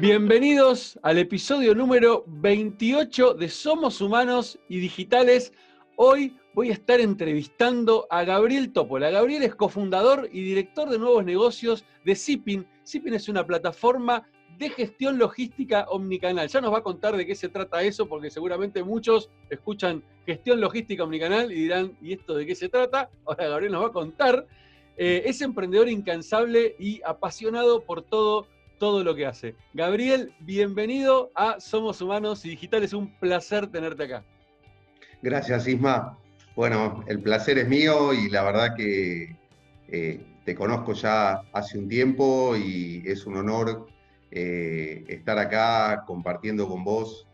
Bienvenidos al episodio número 28 de Somos Humanos y Digitales. Hoy voy a estar entrevistando a Gabriel Topola. Gabriel es cofundador y director de nuevos negocios de Zipin. Zipin es una plataforma de gestión logística omnicanal. Ya nos va a contar de qué se trata eso, porque seguramente muchos escuchan gestión logística omnicanal y dirán, ¿y esto de qué se trata? Ahora Gabriel nos va a contar. Eh, es emprendedor incansable y apasionado por todo todo lo que hace. Gabriel, bienvenido a Somos Humanos y Digitales. Un placer tenerte acá. Gracias, Isma. Bueno, el placer es mío y la verdad que eh, te conozco ya hace un tiempo y es un honor eh, estar acá compartiendo con vos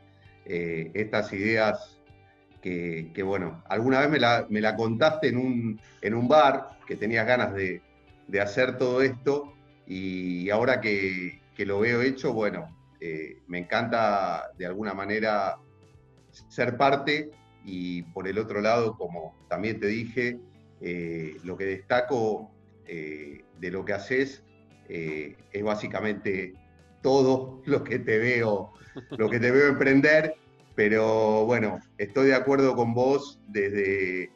eh, estas ideas que, bueno, alguna vez me la, contaste en un, en un, bar que tenías ganas de, de hacer todo esto y ahora que, lo veo hecho, bueno, eh, me encanta de alguna manera ser parte y por el otro lado, como también te dije, eh, lo que destaco eh, de lo que haces es básicamente todo lo que te veo, lo que te veo emprender, pero bueno, estoy de acuerdo con vos desde,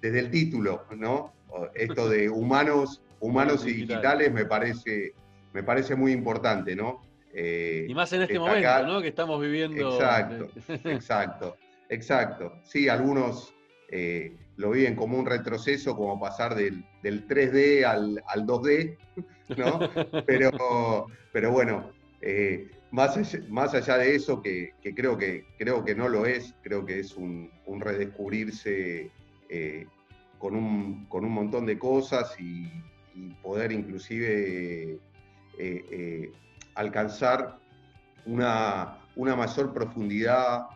desde el título, ¿no? Esto de humanos humanos y digitales me parece, me parece muy importante, ¿no? Eh, y más en este momento, ¿no? Que estamos viviendo. Exacto, exacto, exacto. Sí, algunos eh, lo viven como un retroceso, como pasar del, 3D al, 2D, ¿no? pero, pero bueno, eh, más, allá, más allá de eso, que, creo que creo que no lo es, creo que es un, redescubrirse con, un, con un montón de cosas y, y poder inclusive eh, eh, alcanzar una, una, mayor profundidad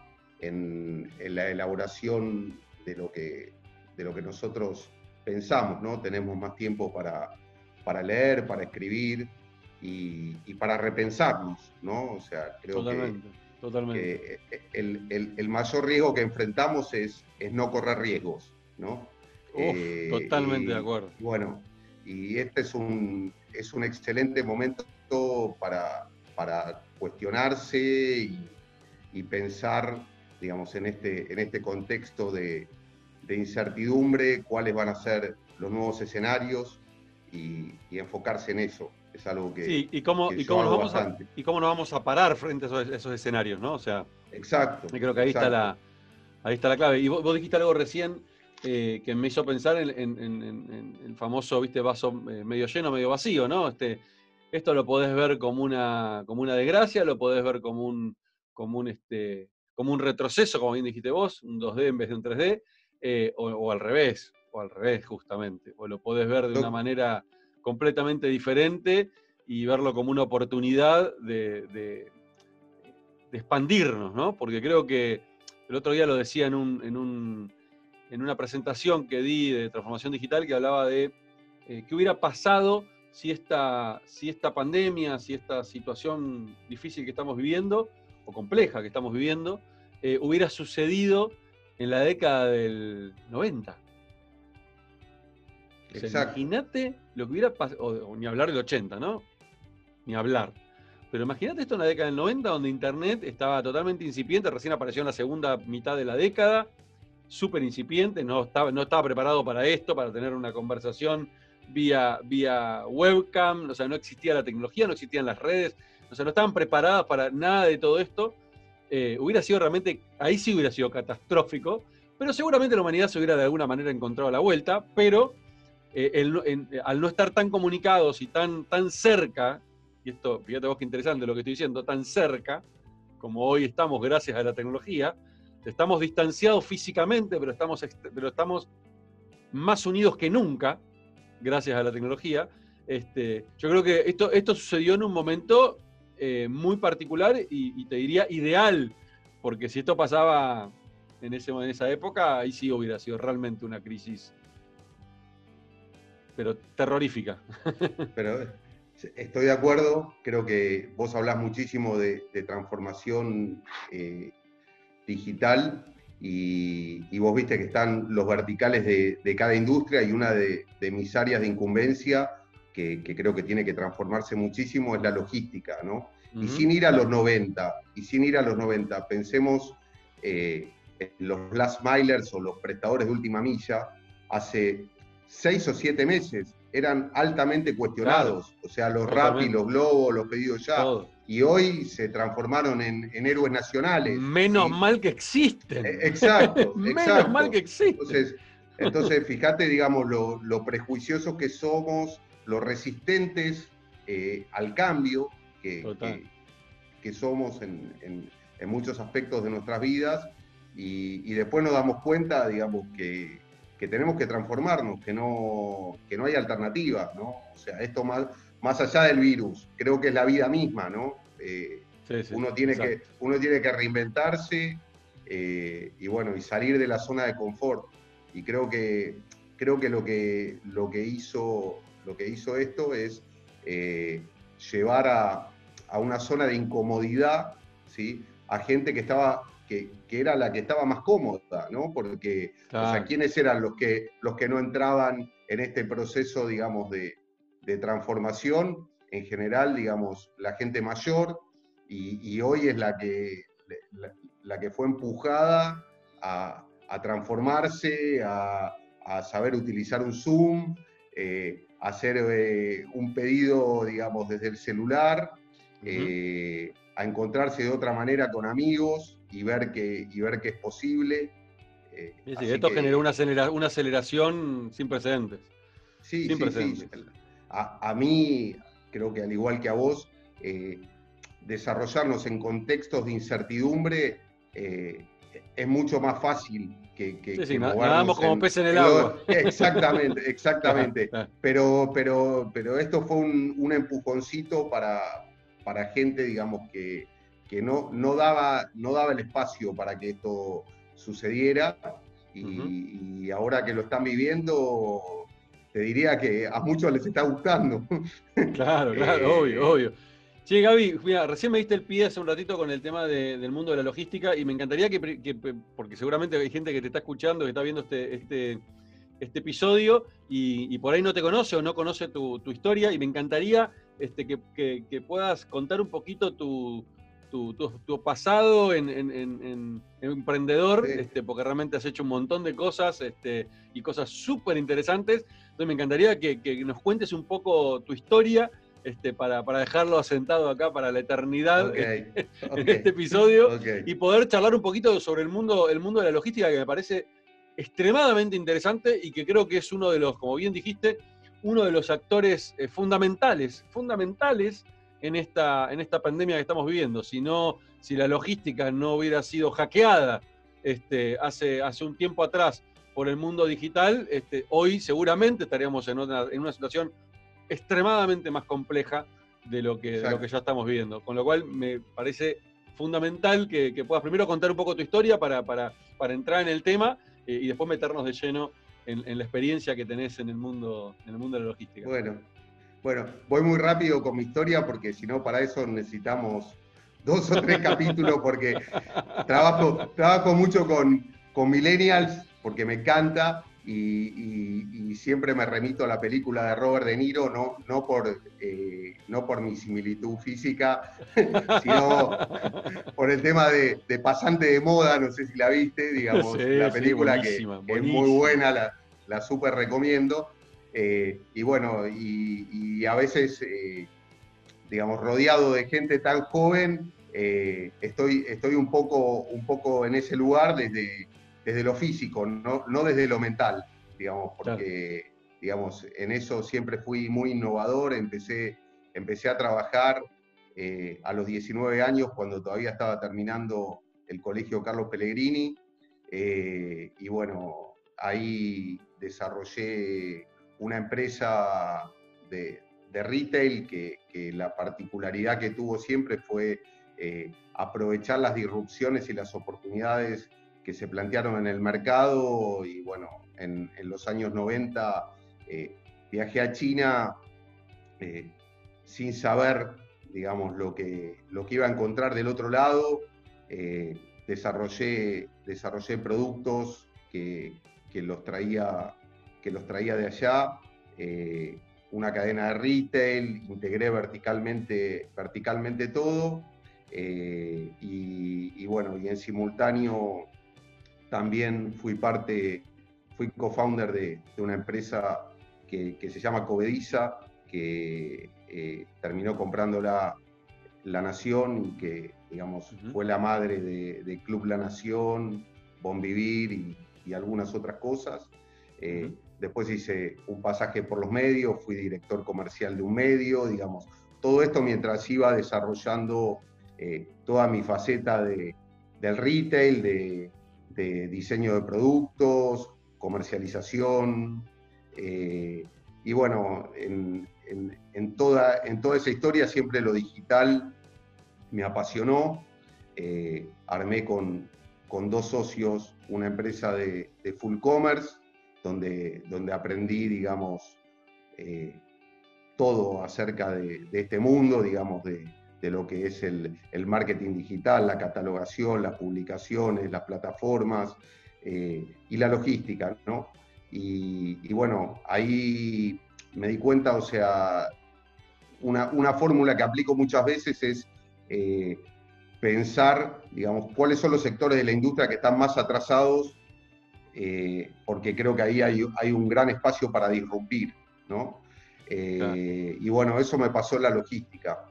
en, la elaboración de lo que, de lo que nosotros pensamos, ¿no? Tenemos más tiempo para, para leer, para escribir y, para repensarnos, ¿no? O sea, creo que, el, mayor riesgo que enfrentamos es, es no correr riesgos, ¿no? Eh, totalmente de acuerdo. Bueno, y este es un, es un excelente momento para, para cuestionarse y, pensar, digamos, en este, en este contexto de, incertidumbre, cuáles van a ser los nuevos escenarios y, enfocarse en eso. Es algo que. Sí, y cómo, y cómo, nos, vamos a, y cómo nos vamos a parar frente a esos, escenarios, ¿no? O sea. Exacto. Yo creo que ahí, Está, la, ahí está la clave. Y vos dijiste algo recién eh, que me hizo pensar en, el famoso, viste, vaso eh, medio lleno, medio vacío, ¿no? Este, esto lo podés ver como una, como una desgracia, lo podés ver como un, como un, este, como un retroceso, como bien dijiste vos, un 2D en vez de un 3D, eh, o, al revés, o al revés justamente, o lo podés ver de una manera completamente diferente y verlo como una oportunidad de, de, expandirnos, ¿no? Porque creo que el otro día lo decía en un en una presentación que di de transformación digital que hablaba de eh, qué hubiera pasado si esta, si esta pandemia, si esta situación difícil que estamos viviendo, o compleja que estamos viviendo, eh, hubiera sucedido en la década del 90. imagínate lo que hubiera pasado, o, ni hablar del 80, ¿no? Ni hablar. Pero imagínate esto en la década del 90, donde Internet estaba totalmente incipiente, recién apareció en la segunda mitad de la década, súper incipiente, no estaba, no estaba preparado para esto, para tener una conversación vía, vía webcam, o sea, no existía la tecnología, no existían las redes, o sea, no estaban preparadas para nada de todo esto. Eh, hubiera sido realmente, ahí sí hubiera sido catastrófico, pero seguramente la humanidad se hubiera de alguna manera encontrado la vuelta, pero eh, al no estar tan comunicados y tan, tan cerca, y esto, fíjate vos qué interesante lo que estoy diciendo, tan cerca, como hoy estamos gracias a la tecnología, Estamos distanciados físicamente, pero estamos, pero estamos más unidos que nunca, gracias a la tecnología. Este, yo creo que esto, esto sucedió en un momento eh, muy particular y, te diría ideal, porque si esto pasaba en, ese, en esa época, ahí sí hubiera sido realmente una crisis, pero terrorífica. Pero estoy de acuerdo, creo que vos hablás muchísimo de, transformación eh, digital y, vos viste que están los verticales de, cada industria y una de, mis áreas de incumbencia que, creo que tiene que transformarse muchísimo es la logística, ¿no? y sin ir a los 90, y sin ir a los 90, pensemos eh, en los last milers o los prestadores de última milla, hace seis o siete meses eran altamente cuestionados, o sea, los Rappi, los Globos, los pedidos ya, y hoy se transformaron en, héroes nacionales. Menos mal que existen. Eh, exacto, Menos mal que existen. Entonces, entonces fíjate, digamos, lo, lo prejuiciosos que somos, lo resistentes eh, al cambio que, que, somos en, muchos aspectos de nuestras vidas y, después nos damos cuenta, digamos, que, tenemos que transformarnos, que no, que no hay alternativa, ¿no? O sea, esto más, más allá del virus, creo que es la vida misma, ¿no? Eh, uno, tiene que, uno tiene que reinventarse eh, y bueno, y salir de la zona de confort. Y creo que, creo que lo que, lo que, hizo, lo que hizo esto es eh, llevar a, una zona de incomodidad ¿sí? a gente que estaba que, era la que estaba más cómoda, ¿no? Porque, o sea, ¿quiénes eran los que, los que no entraban en este proceso, digamos, de, transformación? En general, digamos, la gente mayor, y, hoy es la que, la, que fue empujada a, transformarse, a, saber utilizar un Zoom, eh, hacer eh, un pedido, digamos, desde el celular, eh, a encontrarse de otra manera con amigos y ver que, y ver que es posible. Esto generó una, una, aceleración sin precedentes. Sí, sin precedentes. A, mí, creo que al igual que a vos, desarrollarnos en contextos de incertidumbre es mucho más fácil que, que, sí, nadamos como peces en el agua. Exactamente, exactamente. pero, pero, pero esto fue un, empujoncito para, para gente, digamos, que, que no, no, daba, no daba el espacio para que esto sucediera. Y, ahora que lo están viviendo, te diría que a muchos les está gustando. Claro, claro, obvio, eh, obvio. Sí, Gaby, mira, recién me diste el pie hace un ratito con el tema del mundo de la logística y me encantaría que, porque seguramente hay gente que te está escuchando, que está viendo este, este, este episodio y, por ahí no te conoce o no conoce tu, historia y me encantaría este, que, puedas contar un poquito tu, tu, pasado en, emprendedor, este, porque realmente has hecho un montón de cosas este, y cosas súper interesantes. Entonces me encantaría que, que nos cuentes un poco tu historia este, para, dejarlo asentado acá para la eternidad en este episodio y poder charlar un poquito sobre el mundo, el mundo de la logística que me parece extremadamente interesante y que creo que es uno de los, como bien dijiste, uno de los actores eh, fundamentales, fundamentales en esta, en esta pandemia que estamos viviendo. Si, no, si la logística no hubiera sido hackeada este, hace, hace un tiempo atrás por el mundo digital, este, hoy seguramente estaríamos en una, en una situación extremadamente más compleja de lo que, lo que ya estamos viendo. Con lo cual me parece fundamental que, puedas primero contar un poco tu historia para, para, entrar en el tema eh, y después meternos de lleno en, la experiencia que tenés en el mundo, en el mundo de la logística. Bueno, bueno, voy muy rápido con mi historia porque si no, para eso necesitamos dos o tres capítulos porque trabajo, trabajo mucho con, con millennials porque me encanta y, siempre me remito a la película de Robert De Niro, no, no, por, eh, no por mi similitud física, sino por el tema de, pasante de moda, no sé si la viste, digamos, la película que, es muy buena, la, la súper recomiendo. Eh, y bueno, y, a veces, eh, digamos, rodeado de gente tan joven, estoy, estoy un, poco, un poco en ese lugar desde desde lo físico, no, no desde lo mental, digamos, porque, digamos, en eso siempre fui muy innovador, empecé, empecé a trabajar eh, a los 19 años cuando todavía estaba terminando el colegio Carlos Pellegrini, eh, y bueno, ahí desarrollé una empresa de, retail que, la particularidad que tuvo siempre fue eh, aprovechar las disrupciones y las oportunidades que se plantearon en el mercado y bueno, en, los años 90 eh, viajé a China eh, sin saber, digamos, lo que, lo que iba a encontrar del otro lado. Desarrollé, desarrollé productos que, los traía, que los traía de allá una cadena de retail, integré verticalmente, verticalmente todo. Eh, y, bueno, y en simultáneo también fui parte, fui co-founder de, una empresa que, se llama Covediza, que eh, terminó comprándola La Nación y que, digamos, fue la madre de, Club La Nación, Bon Vivir y, algunas otras cosas. Eh, después hice un pasaje por los medios, fui director comercial de un medio, digamos, todo esto mientras iba desarrollando eh, toda mi faceta de, del retail, de, diseño de productos, comercialización. Eh, y bueno, en, toda, en toda esa historia siempre lo digital me apasionó. Eh, armé con, con, dos socios una empresa de, full commerce, donde, donde aprendí, digamos, todo acerca de, este mundo, digamos, de, de lo que es el, marketing digital, la catalogación, las publicaciones, las plataformas eh, y la logística, ¿no? Y, bueno, ahí me di cuenta, o sea, una, fórmula que aplico muchas veces es eh, pensar, digamos, cuáles son los sectores de la industria que están más atrasados, eh, porque creo que ahí hay, hay, un gran espacio para disrumpir, ¿no? Y bueno, eso me pasó en la logística.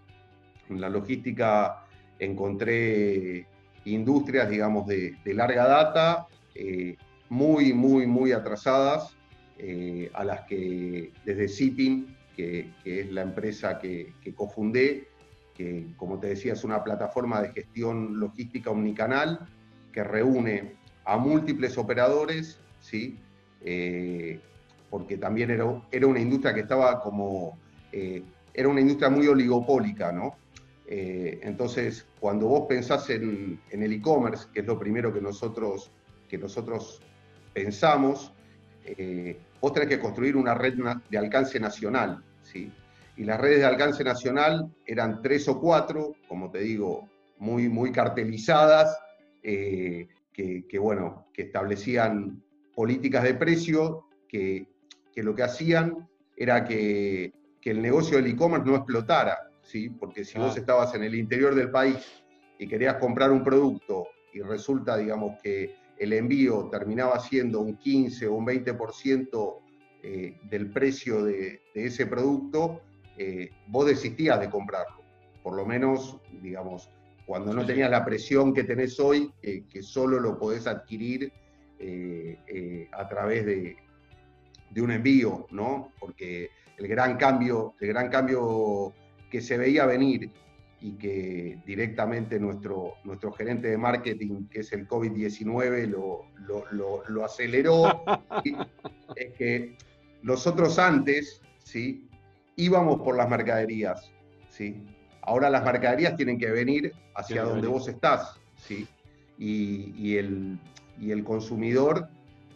En la logística encontré industrias, digamos, de, larga data, eh, muy, muy, muy atrasadas, eh, a las que desde Sitting, que, es la empresa que, cofundé, que como te decía es una plataforma de gestión logística omnicanal que reúne a múltiples operadores, ¿sí? Eh, porque también era, era, una industria que estaba como, era una industria muy oligopólica, ¿no? Eh, entonces, cuando vos pensás en, el e-commerce, que es lo primero que nosotros, que nosotros pensamos, eh, vos tenés que construir una red de alcance nacional. ¿sí? Y las redes de alcance nacional eran tres o cuatro, como te digo, muy, muy cartelizadas, eh, que, bueno, que establecían políticas de precio que, lo que hacían era que, que el negocio del e-commerce no explotara. ¿sí? porque si vos estabas en el interior del país y querías comprar un producto y resulta, digamos, que el envío terminaba siendo un 15 o un 20% eh, del precio de, ese producto, eh, vos desistías de comprarlo. Por lo menos, digamos, cuando no tenías la presión que tenés hoy, que solo lo podés adquirir eh, a través de, de, un envío, ¿no? Porque el gran cambio, el gran cambio que se veía venir y que directamente nuestro, nuestro gerente de marketing, que es el COVID-19, lo, lo, aceleró, es que nosotros antes ¿sí? íbamos por las mercaderías. ¿sí? Ahora las mercaderías tienen que venir hacia donde vos estás. ¿sí? Y, el, y el consumidor,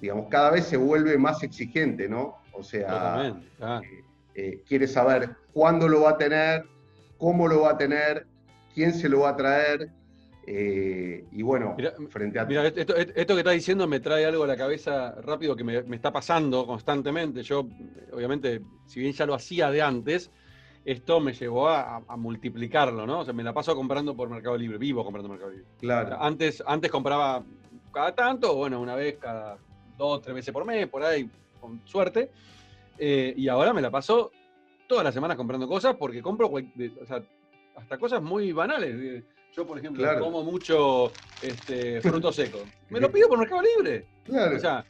digamos, cada vez se vuelve más exigente, ¿no? O sea, eh, eh, quiere saber cuándo lo va a tener, cómo lo va a tener, quién se lo va a traer. Eh, y bueno, frente a... Mira, esto, que estás diciendo me trae algo a la cabeza rápido que me, está pasando constantemente. Yo, obviamente, si bien ya lo hacía de antes, esto me llevó a, multiplicarlo, ¿no? O sea, me la paso comprando por Mercado Libre, vivo comprando Mercado Libre. Claro. antes, antes compraba cada tanto, bueno, una vez cada dos, tres veces por mes, por ahí, con suerte. Eh, y ahora me la paso todas las semanas comprando cosas porque compro hasta cosas muy banales. Yo, por ejemplo, como mucho este, frutos secos. Me lo pido por Mercado Libre. Claro. O sea,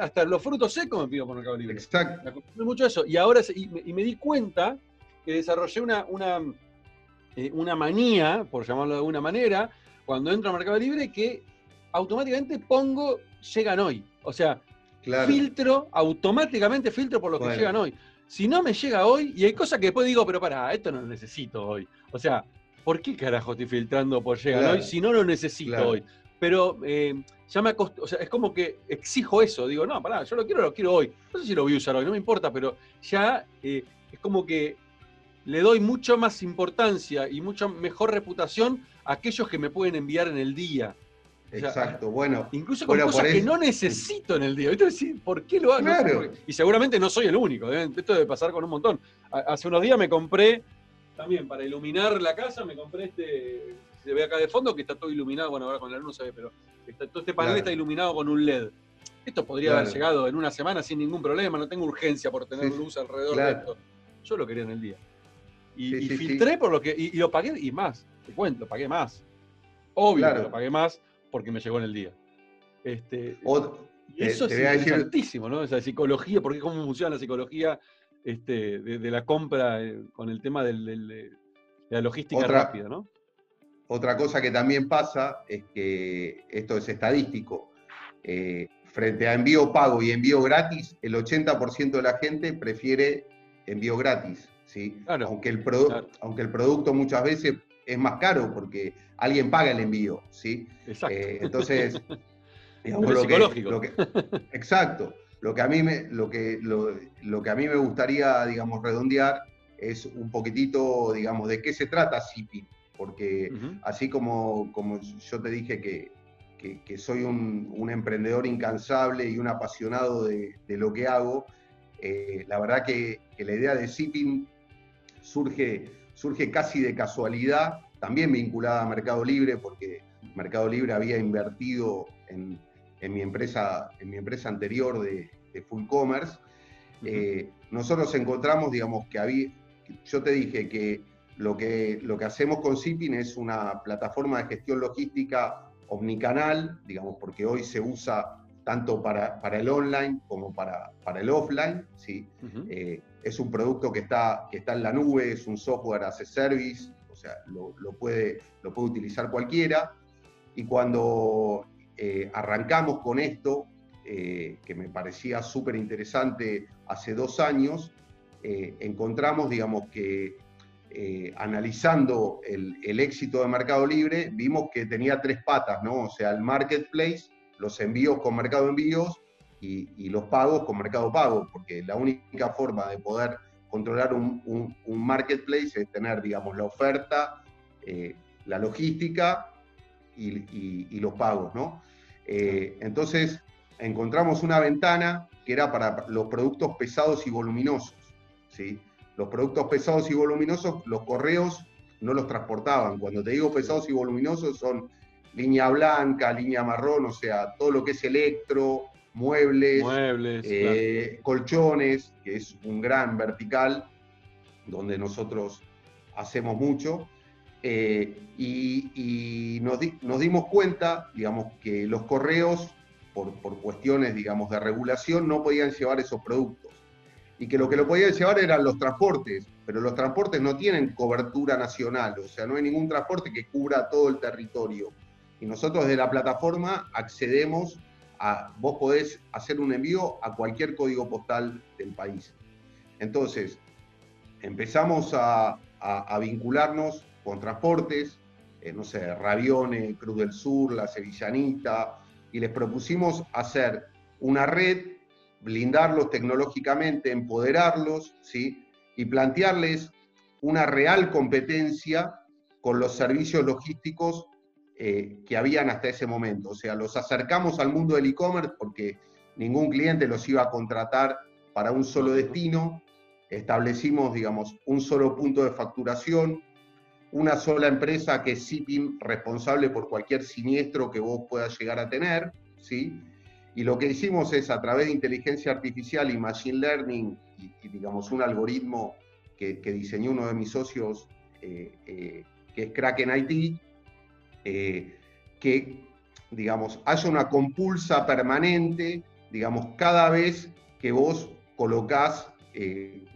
hasta los frutos secos me pido por Mercado Libre. Exacto. Me mucho eso. Y ahora y me, di cuenta que desarrollé una, una, eh, una manía, por llamarlo de alguna manera, cuando entro a Mercado Libre, que automáticamente pongo llegan hoy. O sea, filtro, automáticamente filtro por lo que llegan hoy. Si no me llega hoy, y hay cosas que después digo, pero para, esto no lo necesito hoy. O sea, ¿por qué carajo estoy filtrando por llegar hoy si no lo necesito hoy? Pero eh, ya me o sea, es como que exijo eso. Digo, no, pará, yo lo quiero, lo quiero hoy. No sé si lo voy a usar hoy, no me importa, pero ya eh, es como que le doy mucho más importancia y mucha mejor reputación a aquellos que me pueden enviar en el día. Exacto, bueno. Incluso con cosas que no necesito en el día. ¿Por qué lo hago? y seguramente no soy el único. ¿eh? Esto debe pasar con un montón. Hace unos días me compré, también para iluminar la casa, me compré este, se ve acá de fondo que está todo iluminado. Bueno, ahora con la luz no se ve, pero todo este panel está iluminado con un LED. Esto podría haber llegado en una semana sin ningún problema, no tengo urgencia por tener luz alrededor de esto. Yo lo quería en el día. Y, filtré por lo que. Y, lo pagué y más. Te cuento, pagué más. Obvio que lo pagué más porque me llegó en el día. Este, y eso es interesantísimo, ¿no? Esa psicología, porque cómo funciona la psicología este, de, la compra eh, con el tema de la logística rápida, ¿no? Otra cosa que también pasa es que esto es estadístico. Eh, frente a envío pago y envío gratis, el 80% de la gente prefiere envío gratis. ¿Sí? aunque, el aunque el producto muchas veces es más caro porque alguien paga el envío. ¿sí? Exacto. Eh, entonces, digamos, lo psicológico. Que, exacto. Lo que, a mí me, lo, que, lo, que a mí me gustaría, digamos, redondear es un poquitito, digamos, de qué se trata Zipping. Porque así como, como yo te dije que, que, soy un, emprendedor incansable y un apasionado de, lo que hago, eh, la verdad que, la idea de Zipping surge, surge casi de casualidad, también vinculada a Mercado Libre, porque Mercado Libre había invertido en, mi, empresa, en mi empresa anterior de, Full Commerce. Eh, nosotros encontramos, digamos, que había, yo te dije que lo que, lo que hacemos con Zipping es una plataforma de gestión logística omnicanal, digamos, porque hoy se usa tanto para, para el online como para, para el offline. ¿sí? Eh, es un producto que está, que está en la nube, es un software as a service, o sea, lo, puede, lo puede utilizar cualquiera. Y cuando eh, arrancamos con esto, eh, que me parecía súper interesante hace dos años, encontramos, digamos, que eh, analizando el, éxito de Mercado Libre, vimos que tenía tres patas, ¿no? O sea, el marketplace, los envíos con Mercado Envíos y, los pagos con Mercado Pago, porque la única forma de poder controlar un, marketplace es tener, digamos, la oferta, eh, la logística y, los pagos, ¿no? Eh, entonces, encontramos una ventana que era para los productos pesados y voluminosos, ¿sí? Los productos pesados y voluminosos, los correos no los transportaban. Cuando te digo pesados y voluminosos son línea blanca, línea marrón, o sea, todo lo que es electro, muebles, eh, colchones, que es un gran vertical donde nosotros hacemos mucho. Eh, y, nos, dimos cuenta, digamos, que los correos, por, por, cuestiones, digamos, de regulación, no podían llevar esos productos y que lo que lo podían llevar eran los transportes, pero los transportes no tienen cobertura nacional, o sea, no hay ningún transporte que cubra todo el territorio. Y nosotros de la plataforma accedemos a, vos podés hacer un envío a cualquier código postal del país. Entonces, empezamos a, vincularnos con transportes, eh, no sé, Ravione, Cruz del Sur, La Sevillanita, y les propusimos hacer una red blindarlos tecnológicamente, empoderarlos, ¿sí? y plantearles una real competencia con los servicios logísticos eh, que habían hasta ese momento. O sea, los acercamos al mundo del e-commerce porque ningún cliente los iba a contratar para un solo destino. Establecimos, digamos, un solo punto de facturación, una sola empresa que es Shipping responsable por cualquier siniestro que vos puedas llegar a tener, ¿sí? Y lo que hicimos es a través de inteligencia artificial y machine learning y, digamos un algoritmo que, diseñó uno de mis socios, eh, eh, que es Kraken IT, eh, que digamos haya una compulsa permanente, digamos cada vez que vos colocás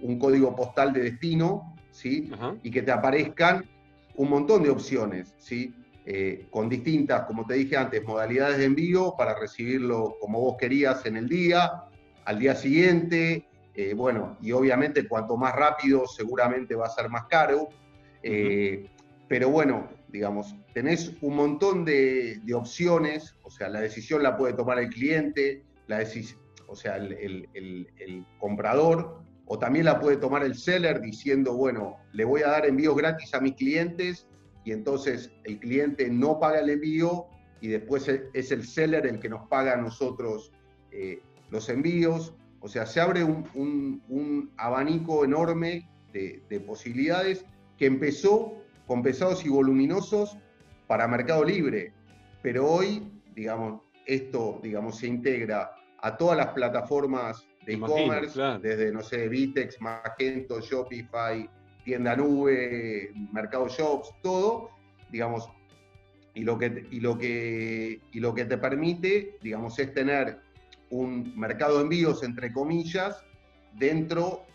un código postal de destino, ¿sí? Y que te aparezcan un montón de opciones, ¿sí? Eh, con distintas, como te dije antes, modalidades de envío para recibirlo como vos querías en el día, al día siguiente, eh, bueno, y obviamente cuanto más rápido seguramente va a ser más caro, eh, pero bueno, digamos, tenés un montón de, opciones, o sea, la decisión la puede tomar el cliente, la o sea, el, comprador, o también la puede tomar el seller diciendo, bueno, le voy a dar envíos gratis a mis clientes y entonces el cliente no paga el envío y después es el seller el que nos paga a nosotros eh, los envíos. O sea, se abre un, abanico enorme de, posibilidades que empezó con pesados y voluminosos para Mercado Libre, pero hoy, digamos, esto, digamos, se integra a todas las plataformas de e-commerce, desde, no sé, Vitex, Magento, Shopify, tienda nube, Mercado Shops, todo, digamos, y lo que, y lo que, y lo que te permite, digamos, es tener un mercado de envíos, entre comillas, dentro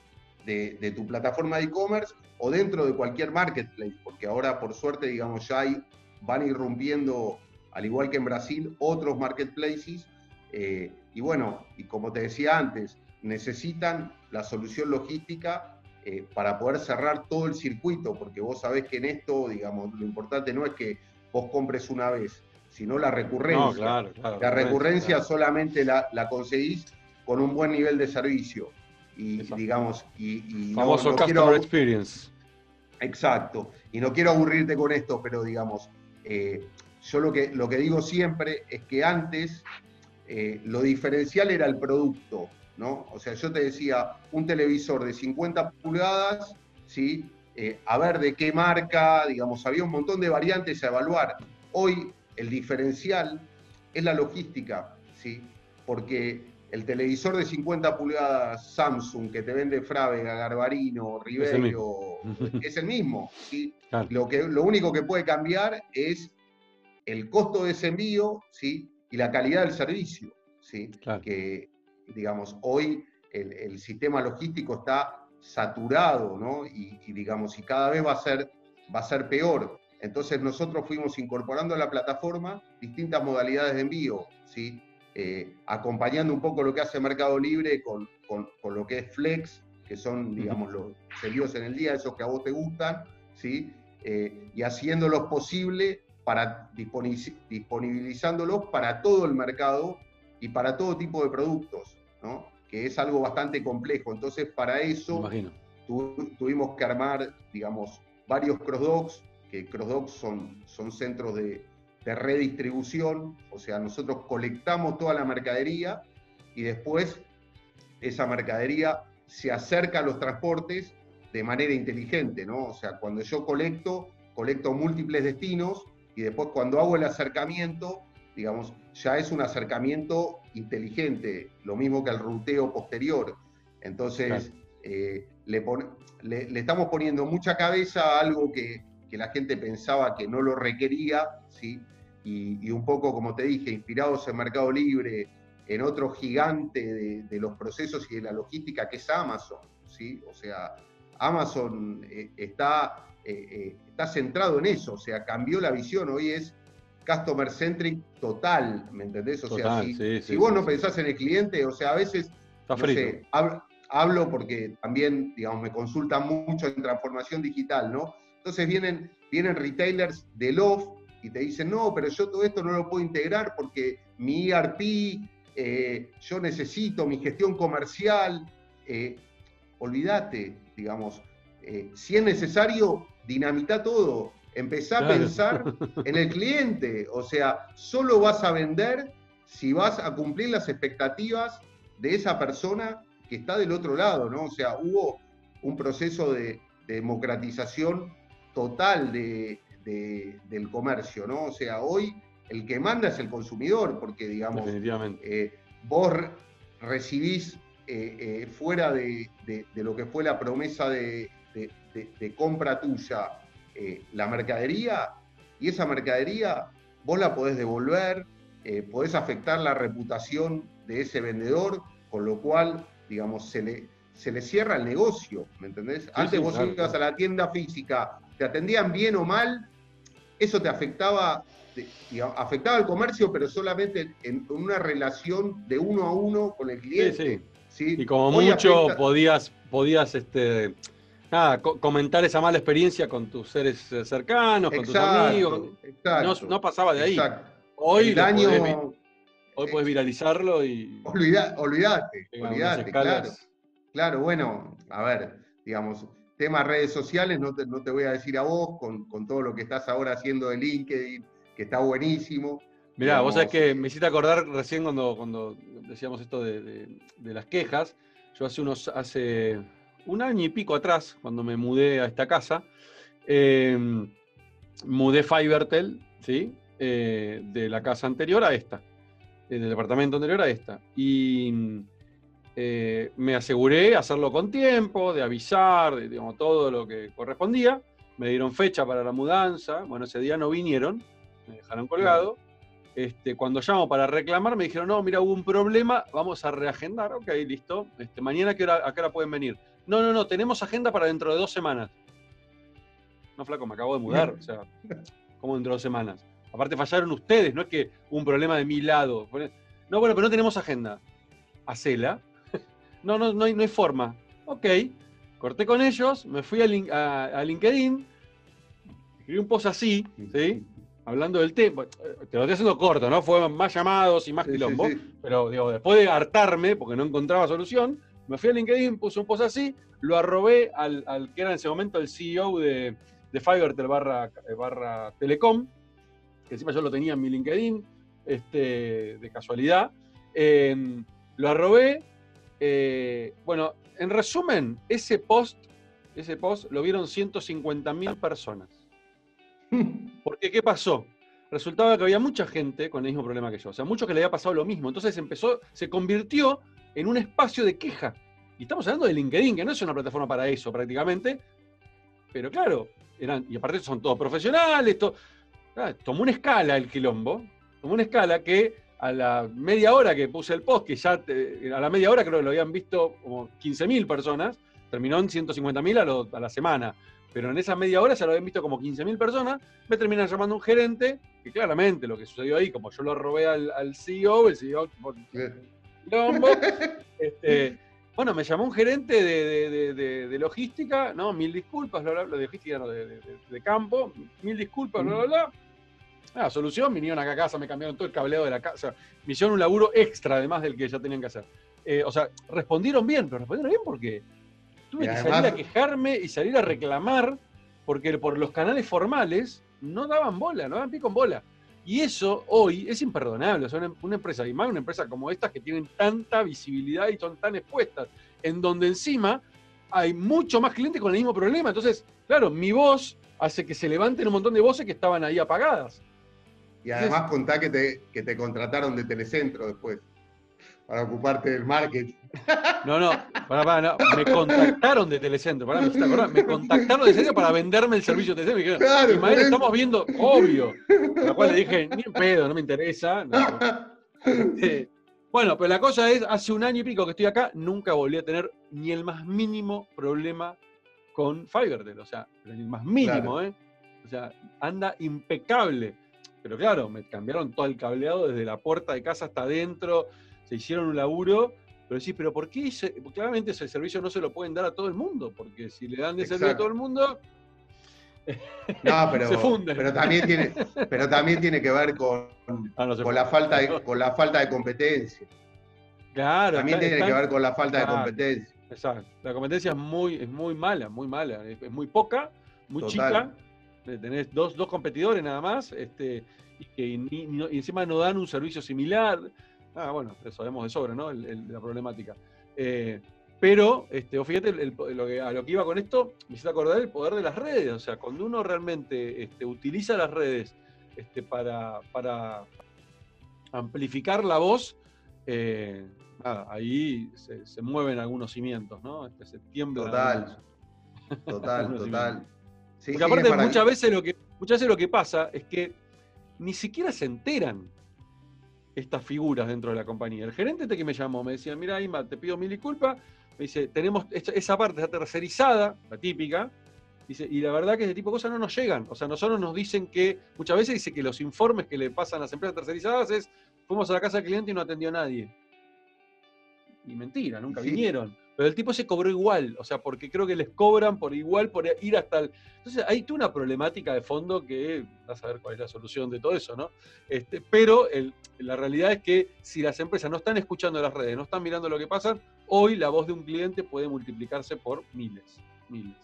de, tu plataforma de e-commerce o dentro de cualquier marketplace, porque ahora, por suerte, digamos, ya hay, van irrumpiendo, al igual que en Brasil, otros marketplaces. Eh, y bueno, y como te decía antes, necesitan la solución logística eh, para poder cerrar todo el circuito, porque vos sabés que en esto, digamos, lo importante no es que vos compres una vez, sino la recurrencia. la recurrencia solamente la, conseguís con un buen nivel de servicio. Y digamos, y, famoso customer experience. Exacto. Y no quiero aburrirte con esto, pero digamos, eh, yo lo que, lo que digo siempre es que antes eh, lo diferencial era el producto, ¿no? O sea, yo te decía, un televisor de 50 pulgadas, ¿sí? Eh, a ver de qué marca, digamos, había un montón de variantes a evaluar. Hoy el diferencial es la logística, ¿sí? Porque el televisor de 50 pulgadas Samsung que te vende Frávega, Garbarino, Ribeiro, es el mismo. ¿sí? Lo, que, lo único que puede cambiar es el costo de ese envío ¿sí? y la calidad del servicio. ¿sí? Que, digamos, hoy el, sistema logístico está saturado, ¿no? Y, digamos, y cada vez va a ser, va a ser peor. Entonces nosotros fuimos incorporando a la plataforma distintas modalidades de envío, ¿sí? Eh, acompañando un poco lo que hace Mercado Libre con, con, lo que es Flex, que son, digamos, los envíos en el día, esos que a vos te gustan, ¿sí? Eh, y haciéndolos posible para disponibilizándolos para todo el mercado y para todo tipo de productos, ¿no? que es algo bastante complejo. Entonces, para eso tuvimos que armar, digamos, varios crossdocs, que crossdocs son, son centros de, redistribución, o sea, nosotros colectamos toda la mercadería y después esa mercadería se acerca a los transportes de manera inteligente, ¿no? O sea, cuando yo colecto, colecto múltiples destinos y después cuando hago el acercamiento, digamos, ya es un acercamiento inteligente, lo mismo que el ruteo posterior. Entonces, eh, le, le, estamos poniendo mucha cabeza a algo que, la gente pensaba que no lo requería, ¿sí? Y, un poco, como te dije, inspirados en Mercado Libre, en otro gigante de, los procesos y de la logística que es Amazon, ¿sí? O sea, Amazon eh, está, eh, está centrado en eso, o sea, cambió la visión, hoy es customer centric total, ¿me entendés? O sea, si, vos no pensás en el cliente, o sea, a veces, no sé, hablo, porque también, digamos, me consultan mucho en transformación digital, ¿no? Entonces vienen, vienen retailers de Love y te dicen, no, pero yo todo esto no lo puedo integrar porque mi ERP, eh, yo necesito mi gestión comercial, eh, olvídate, digamos, eh, si es necesario, dinamita todo, Empezá a pensar en el cliente, o sea, solo vas a vender si vas a cumplir las expectativas de esa persona que está del otro lado, ¿no? O sea, hubo un proceso de, democratización total de, del comercio, ¿no? O sea, hoy el que manda es el consumidor, porque, digamos, eh, vos recibís eh, eh, fuera de, lo que fue la promesa de, compra tuya la mercadería y esa mercadería vos la podés devolver, podés afectar la reputación de ese vendedor, con lo cual, digamos, se le, se le cierra el negocio, ¿me entendés? Antes vos ibas a la tienda física, te atendían bien o mal, eso te afectaba, afectaba al comercio, pero solamente en, una relación de uno a uno con el cliente. Sí, Y como mucho podías, podías este, nada, comentar esa mala experiencia con tus seres cercanos, con tus amigos. No, pasaba de ahí. Hoy, hoy puedes viralizarlo y. olvidate, olvidate, claro. Claro, bueno, a ver, digamos, temas redes sociales, no te, no te voy a decir a vos, con, todo lo que estás ahora haciendo de LinkedIn, que está buenísimo. Mirá, vos sabés que me hiciste acordar recién cuando, cuando decíamos esto de, las quejas. Yo hace unos, hace un año y pico atrás, cuando me mudé a esta casa, em, mudé Fivertel, ¿sí? Eh, de la casa anterior a esta, eh, del departamento anterior a esta. Y eh, me aseguré hacerlo con tiempo, de avisar, de, digamos, todo lo que correspondía. Me dieron fecha para la mudanza. Bueno, ese día no vinieron, me dejaron colgado. Este, cuando llamo para reclamar, me dijeron, no, mira, hubo un problema, vamos a reagendar. Ok, listo. Este, mañana, ¿a qué, hora, pueden venir? No, no, no, tenemos agenda para dentro de dos semanas. No, flaco, me acabo de mudar. O sea, ¿cómo dentro de dos semanas? Aparte fallaron ustedes, no es que un problema de mi lado. No, bueno, pero no tenemos agenda. Hacela. No, no, no hay, no hay forma. Ok, corté con ellos, me fui a, a LinkedIn, escribí un post así, ¿sí? hablando del tema, te lo estoy haciendo corto, ¿no? Fue más llamados y más quilombo, pero digo, después de hartarme, porque no encontraba solución, me fui a LinkedIn, puse un post así, lo arrobé al, que era en ese momento el CEO de, de Fivertel barra, eh, barra Telecom, que encima yo lo tenía en mi LinkedIn, este, de casualidad. Em, lo arrobé. Eh, bueno, en resumen, ese post, ese post lo vieron 150.000 personas. Porque, ¿qué pasó? Resultaba que había mucha gente con el mismo problema que yo, o sea, muchos que le había pasado lo mismo. Entonces empezó, se convirtió en un espacio de queja. Y estamos hablando de LinkedIn, que no es una plataforma para eso prácticamente. Pero claro, eran, y aparte son todos profesionales, ah, tomó una escala el quilombo, tomó una escala que a la media hora que puse el post, que ya a la media hora creo que lo habían visto como 15.000 personas, terminó en 150.000 a, a la semana. Pero en esa media hora ya lo habían visto como 15.000 personas, me terminan llamando un gerente, que claramente lo que sucedió ahí, como yo lo robé al, CEO, el CEO este, bueno, me llamó un gerente de, logística, no, mil disculpas, bla, de logística, no, de, campo, mil disculpas, bla, bla, bla. Ah, solución, vinieron acá a casa, me cambiaron todo el cableado de la casa, me hicieron un laburo extra además del que ya tenían que hacer. Eh, o sea, respondieron bien, pero respondieron bien porque Tuve que salir a quejarme y salir a reclamar porque por los canales formales no daban bola, no daban pico en bola. Y eso hoy es imperdonable. O sea, una, empresa, y más una empresa como estas que tienen tanta visibilidad y son tan expuestas, en donde encima hay mucho más clientes con el mismo problema. Entonces, claro, mi voz hace que se levanten un montón de voces que estaban ahí apagadas. Y además contá que te, que te contrataron de Telecentro después para ocuparte del marketing. No, no, para, me contactaron de Telecentro, para, me, me contactaron de Telecentro para venderme el servicio de Telecentro. Me dijeron, claro, estamos viendo, obvio. Lo cual le dije, ni un pedo, no me interesa. Este, bueno, pero la cosa es, hace un año y pico que estoy acá, nunca volví a tener ni el más mínimo problema con Fivertel, o sea, ni el más mínimo, ¿eh? O sea, anda impecable. Pero claro, me cambiaron todo el cableado desde la puerta de casa hasta adentro se hicieron un laburo, pero sí, pero ¿por qué? claramente ese servicio no se lo pueden dar a todo el mundo, porque si le dan de servicio a todo el mundo, no, pero, se funde. Pero también tiene, pero también tiene que ver con, ah, con, la falta de, con la falta de competencia. Claro. También tiene que ver con la falta de competencia. Exacto. La competencia es muy, es muy mala, muy mala. Es, muy poca, muy chica. Tenés dos, dos competidores nada más, este, y que y encima no dan un servicio similar. Ah, bueno, sabemos de sobra, ¿no? la problemática. Eh, pero, este, fíjate, lo que, a lo que iba con esto, me hice acordar el poder de las redes. O sea, cuando uno realmente este, utiliza las redes este, para, para amplificar la voz, eh, ahí se, mueven algunos cimientos, ¿no? Este, se tiembla. Total, total, total. Porque aparte, muchas, veces lo que, muchas veces lo que pasa es que ni siquiera se enteran estas figuras dentro de la compañía. El gerente este que me llamó me decía, mira, Ima, te pido mil disculpas. Me dice, tenemos esa parte está tercerizada, la típica. Dice, y la verdad que ese tipo de cosas no nos llegan. O sea, nosotros nos dicen que, muchas veces dice que los informes que le pasan a las empresas tercerizadas es, fuimos a la casa del cliente y no atendió a nadie. Y mentira, nunca vinieron. Pero el tipo se cobró igual, o sea, porque creo que les cobran por igual por ir hasta el. Entonces, hay tú una problemática de fondo que vas a ver cuál es la solución de todo eso, ¿no? Este, pero la realidad es que si las empresas no están escuchando las redes, no están mirando lo que pasa, hoy la voz de un cliente puede multiplicarse por miles, miles.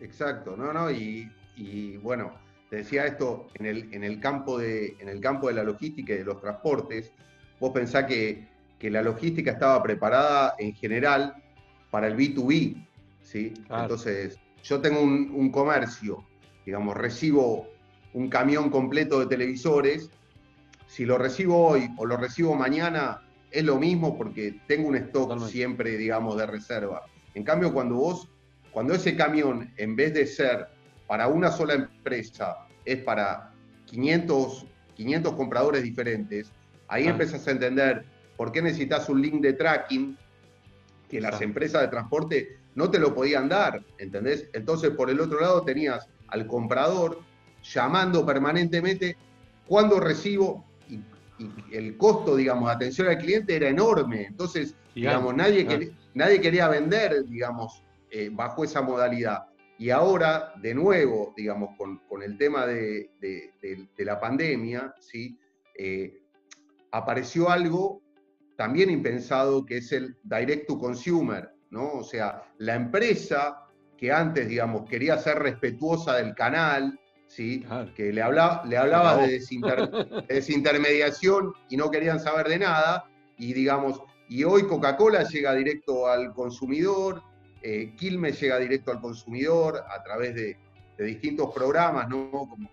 Exacto, no, no, y, bueno, te decía esto, en el, en el, campo, de, en el campo de la logística y de los transportes, vos pensás que, que la logística estaba preparada en general para el B2B, ¿sí? Entonces, yo tengo un, un comercio, digamos, recibo un camión completo de televisores, si lo recibo hoy o lo recibo mañana, es lo mismo porque tengo un stock siempre, digamos, de reserva. En cambio, cuando vos, cuando ese camión, en vez de ser para una sola empresa, es para 500, 500 compradores diferentes, ahí ah. empezás a entender por qué necesitas un link de tracking que las empresas de transporte no te lo podían dar, ¿entendés? Entonces, por el otro lado, tenías al comprador llamando permanentemente cuando recibo, y el costo, digamos, de atención al cliente era enorme. Entonces, digamos, nadie, quería, nadie quería vender, digamos, eh, bajo esa modalidad. Y ahora, de nuevo, digamos, con, el tema de, la pandemia, ¿sí? Eh, apareció algo también impensado que es el direct to consumer, ¿no? O sea, la empresa que antes, digamos, quería ser respetuosa del canal, ¿sí? que le, hablaba, le hablaba de, desintermediación y no querían saber de nada, y digamos, y hoy Coca-Cola llega directo al consumidor, eh, Quilmes llega directo al consumidor a través de, distintos programas, ¿no? Como,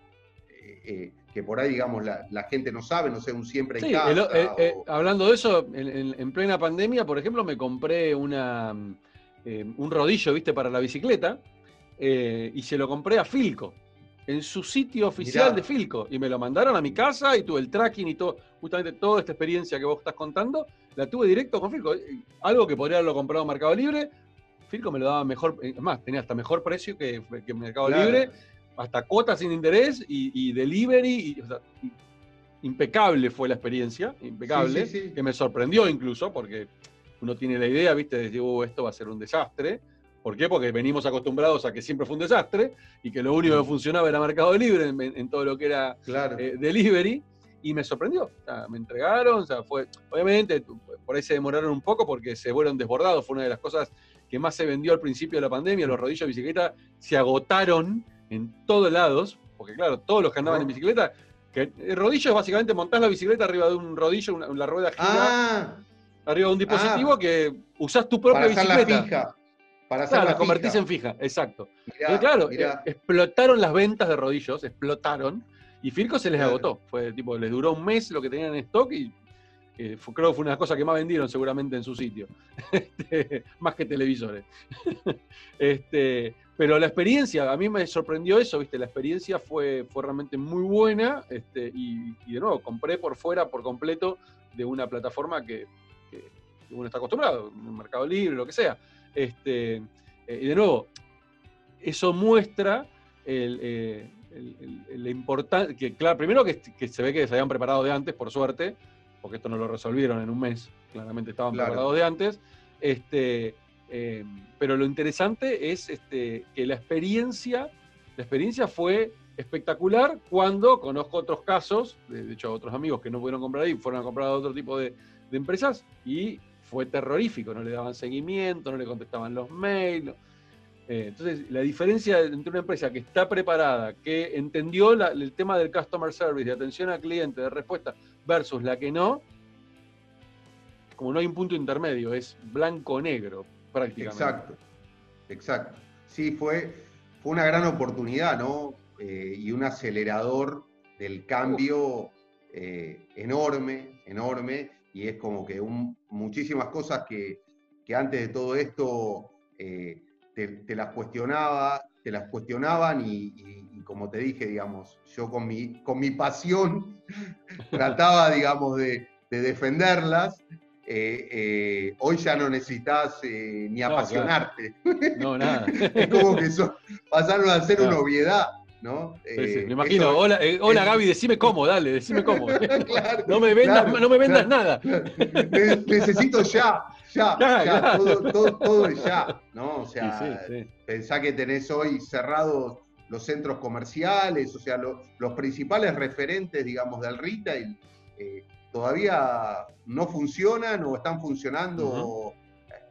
eh, eh, que por ahí, digamos, la, gente no sabe, no sé, un siempre en casa. Eh, hablando de eso, en, plena pandemia, por ejemplo, me compré una, un rodillo, viste, para la bicicleta, y se lo compré a Filco en su sitio oficial de Filco y me lo mandaron a mi casa y tuve el tracking y todo, justamente toda esta experiencia que vos estás contando, la tuve directo con Filco. Algo que podría haberlo comprado en Mercado Libre, Filco me lo daba mejor, más, tenía hasta mejor precio que, que Mercado Libre, hasta cuotas sin interés y, delivery, impecable fue la experiencia, impecable, que me sorprendió incluso, porque uno tiene la idea, viste, de decir, uh, esto va a ser un desastre ¿Por qué? Porque venimos acostumbrados a que siempre fue un desastre y que lo único que funcionaba era Mercado Libre en, todo lo que era eh, delivery. Y me sorprendió. O sea, me entregaron, o sea, fue, obviamente, por ahí se demoraron un poco porque se fueron desbordados. Fue una de las cosas que más se vendió al principio de la pandemia. Los rodillos de bicicleta se agotaron en todos lados, porque claro, todos los que andaban en bicicleta, que el rodillo es básicamente montás la bicicleta arriba de un rodillo, una, la rueda gira, ah. arriba de un dispositivo ah. que usás tu propia bicicleta. Para claro, la convertís en fija, exacto. claro, eh, explotaron las ventas de rodillos, explotaron, y Firco se les agotó. Fue tipo, les duró un mes lo que tenían en stock y creo que fue una cosa que más vendieron seguramente en su sitio, este, más que televisores. este, pero la experiencia, a mí me sorprendió eso, ¿viste? La experiencia fue, fue realmente muy buena este, y, de nuevo, compré por fuera, por completo, de una plataforma que, que uno está acostumbrado, un Mercado Libre, lo que sea. Este, eh, y de nuevo, eso muestra el, eh, importante, que claro, primero que, se ve que se habían preparado de antes, por suerte, porque esto no lo resolvieron en un mes, claramente estaban preparados de antes, este, eh, pero lo interesante es este, que la experiencia, la experiencia fue espectacular cuando conozco otros casos, de, hecho otros amigos que no pudieron comprar ahí, fueron a comprar a otro tipo de, de empresas y fue terrorífico, no le daban seguimiento, no le contestaban los mails. Eh, entonces, la diferencia entre una empresa que está preparada, que entendió el tema del customer service, de atención al cliente, de respuesta, versus la que no, como no hay un punto intermedio, es blanco-negro prácticamente. Exacto, exacto. Sí, fue, fue una gran oportunidad, ¿no? Eh, y un acelerador del cambio eh, enorme, enorme y es como que muchísimas cosas que, antes de todo esto te, las cuestionaba, te las cuestionaban y, como te dije, digamos, yo con mi, con mi pasión trataba, digamos, de, defenderlas. Eh, eh, hoy ya no necesitas ni apasionarte. No, nada. es como que pasaron a ser una obviedad. ¿No? Eh, me imagino, hola, eh, hola Gaby, decime cómo, dale, decime cómo. no me vendas, no me vendas nada. necesito ya, ya, ya, todo, todo, es ya, ¿no? O sea, pensá que tenés hoy cerrados los centros comerciales, o sea, los principales referentes, digamos, del retail, eh, todavía no funcionan o están funcionando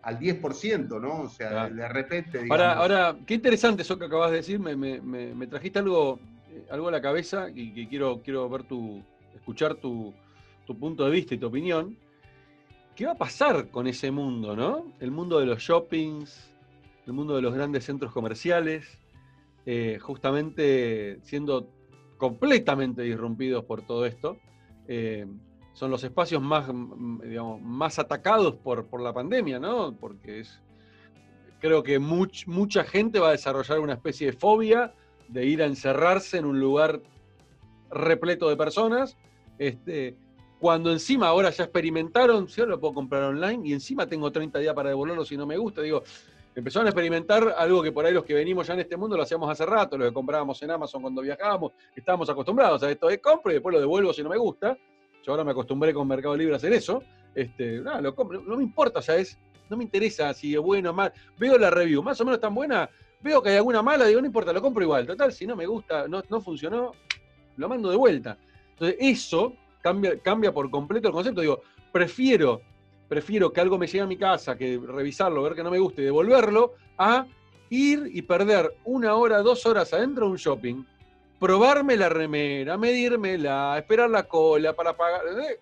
al 10%, ¿no? O sea, de repente... Ahora, ahora, qué interesante eso que acabas de decir, me, trajiste algo algo a la cabeza y que quiero, quiero ver tu, escuchar tu, tu punto de vista y tu opinión. ¿Qué va a pasar con ese mundo, no? El mundo de los shoppings, el mundo de los grandes centros comerciales, eh, justamente siendo completamente disrumpidos por todo esto. Eh, son los espacios más, digamos, más atacados por, por, la pandemia, ¿no? Porque es, creo que mucha gente va a desarrollar una especie de fobia de ir a encerrarse en un lugar repleto de personas. Este, cuando encima ahora ya experimentaron, si lo puedo comprar online y encima tengo 30 días para devolverlo si no me gusta, digo, empezaron a experimentar algo que por ahí los que venimos ya en este mundo lo hacíamos hace rato, lo que comprábamos en Amazon cuando viajábamos, estábamos acostumbrados a esto de compro y después lo devuelvo si no me gusta. Yo ahora me acostumbré con Mercado Libre a hacer eso. Este, no, me importa, o es, no me interesa si es bueno o mal. Veo la review, más o menos tan buena, veo que hay alguna mala, digo, no importa, lo compro igual. Total, si no me gusta, no, no funcionó, lo mando de vuelta. Entonces, eso cambia, cambia por completo el concepto. Digo, prefiero prefiero que algo me llegue a mi casa, que revisarlo, ver que no me guste y devolverlo, a ir y perder una hora, dos horas adentro de un shopping, probarme la remera, medírmela, esperar la cola para pagar. ¿eh?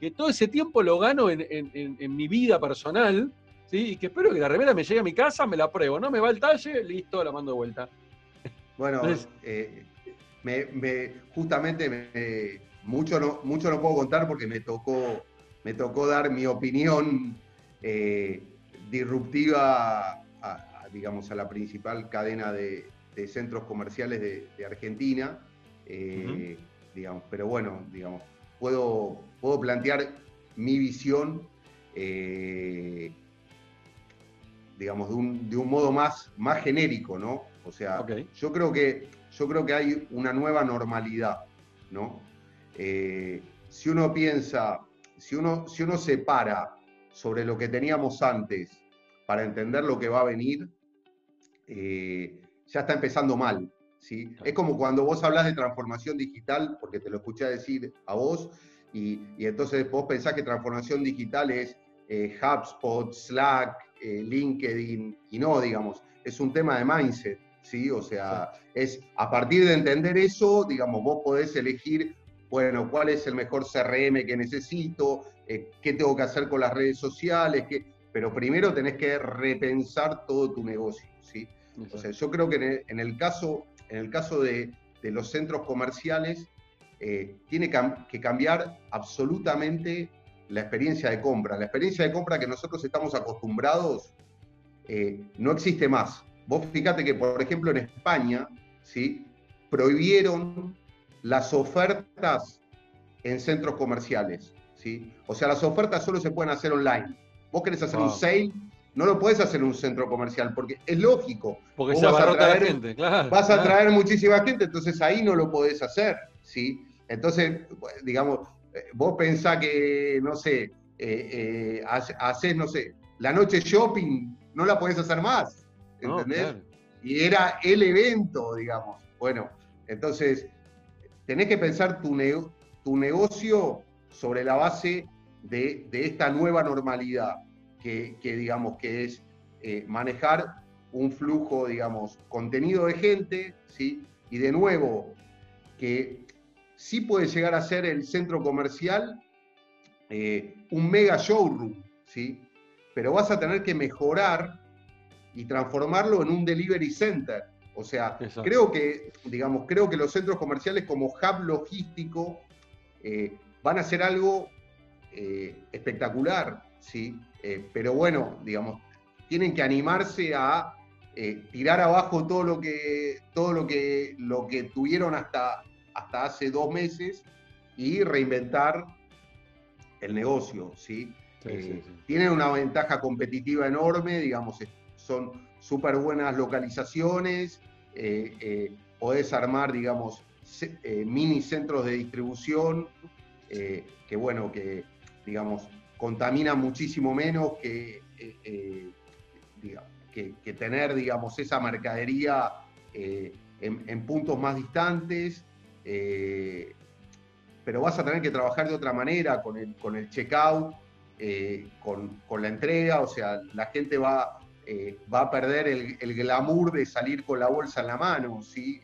Que todo ese tiempo lo gano en, mi vida personal, ¿sí? y que espero que la remera me llegue a mi casa, me la pruebo, no me va el talle, listo, la mando de vuelta. Bueno, eh, me, justamente mucho, no, mucho no puedo contar porque me tocó me tocó dar mi opinión eh, disruptiva a, digamos, a la principal cadena de, centros comerciales de, Argentina. Eh, digamos, pero bueno, digamos, puedo, puedo plantear mi visión, eh, digamos, de un, modo más, más genérico, ¿no? O sea, yo, creo que, yo creo que hay una nueva normalidad, ¿no? si uno piensa si uno, si uno se para sobre lo que teníamos antes para entender lo que va a venir, eh, ya está empezando mal. ¿sí? Es como cuando vos hablas de transformación digital, porque te lo escuché decir a vos, y, entonces vos pensás que transformación digital es eh, HubSpot, Slack, eh, LinkedIn, y no, digamos, es un tema de mindset. ¿sí? O sea, es a partir de entender eso, digamos, vos podés elegir bueno, cuál es el mejor CRM que necesito, eh, qué tengo que hacer con las redes sociales, pero primero tenés que repensar todo tu negocio, ¿sí? O sea, yo creo que en el, caso, en el caso de, los centros comerciales, eh, tiene que cambiar absolutamente la experiencia de compra. La experiencia de compra que nosotros estamos acostumbrados eh, no existe más. Vos fíjate que, por ejemplo, en España, ¿sí? prohibieron las ofertas en centros comerciales. ¿sí? O sea, las ofertas solo se pueden hacer online. Vos querés hacer un sale, no lo podés hacer en un centro comercial, porque es lógico. Porque se vas a traer, gente, claro. Vas a traer muchísima gente, entonces ahí no lo podés hacer. ¿sí? Entonces, digamos, eh, vos pensás que, no sé, eh, eh, haces, no sé, la noche shopping, no la podés hacer más. ¿Entendés? Y era el evento, digamos. Bueno, entonces, tenés que pensar tu, tu negocio sobre la base de, esta nueva normalidad, que, digamos que es eh, manejar un flujo, digamos, contenido de gente, ¿sí? Y de nuevo, que sí puede llegar a ser el centro comercial eh, un mega showroom, ¿sí? Pero vas a tener que mejorar y transformarlo en un delivery center. O sea, creo que, digamos, creo que los centros comerciales como hub logístico eh, van a ser algo eh, espectacular, ¿sí? Eh, pero bueno, digamos, tienen que animarse a tirar abajo todo lo que, todo lo que, lo que tuvieron hasta, hasta hace dos meses y reinventar el negocio, ¿sí? Tienen una ventaja competitiva enorme, digamos, son súper buenas localizaciones, eh, eh, podés armar, digamos, eh, mini centros de distribución que, bueno, que, digamos, contaminan muchísimo menos que, que, tener, digamos, esa mercadería en, puntos más distantes. pero vas a tener que trabajar de otra manera con el, con el checkout, con, con la entrega, o sea, la gente va eh, va a perder el, glamour de salir con la bolsa en la mano, ¿sí?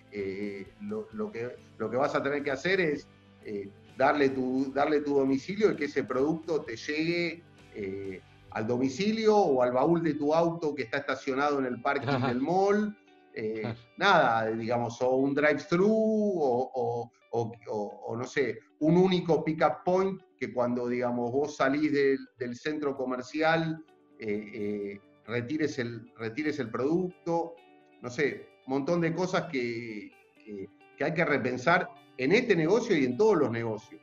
Lo, que, lo que vas a tener que hacer es darle, tu, darle tu domicilio y que ese producto te llegue al domicilio o al baúl de tu auto que está estacionado en el parking del mall. Eh, nada, digamos, o un drive-thru o, no sé, un único pick-up point que cuando, digamos, vos salís del, centro comercial eh, eh, retires, el, retires el producto, no sé, un montón de cosas que, hay que repensar en este negocio y en todos los negocios.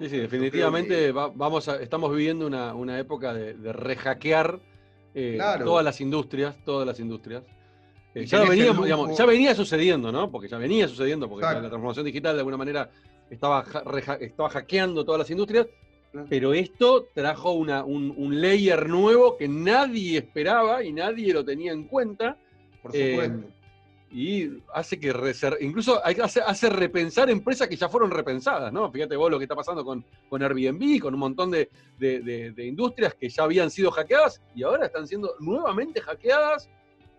Sí, sí, definitivamente vamos estamos viviendo una, época de, de rehackear todas las industrias, todas las industrias. Eh, ya, venía sucediendo, ¿no? Porque ya venía sucediendo, porque la transformación digital de alguna manera estaba, estaba hackeando todas las industrias, pero esto trajo una, un, layer nuevo que nadie esperaba y nadie lo tenía en cuenta. Por supuesto. Eh, y hace que incluso hace, repensar empresas que ya fueron repensadas, ¿no? Fíjate vos lo que está pasando con, con Airbnb, con un montón de, de industrias que ya habían sido hackeadas y ahora están siendo nuevamente hackeadas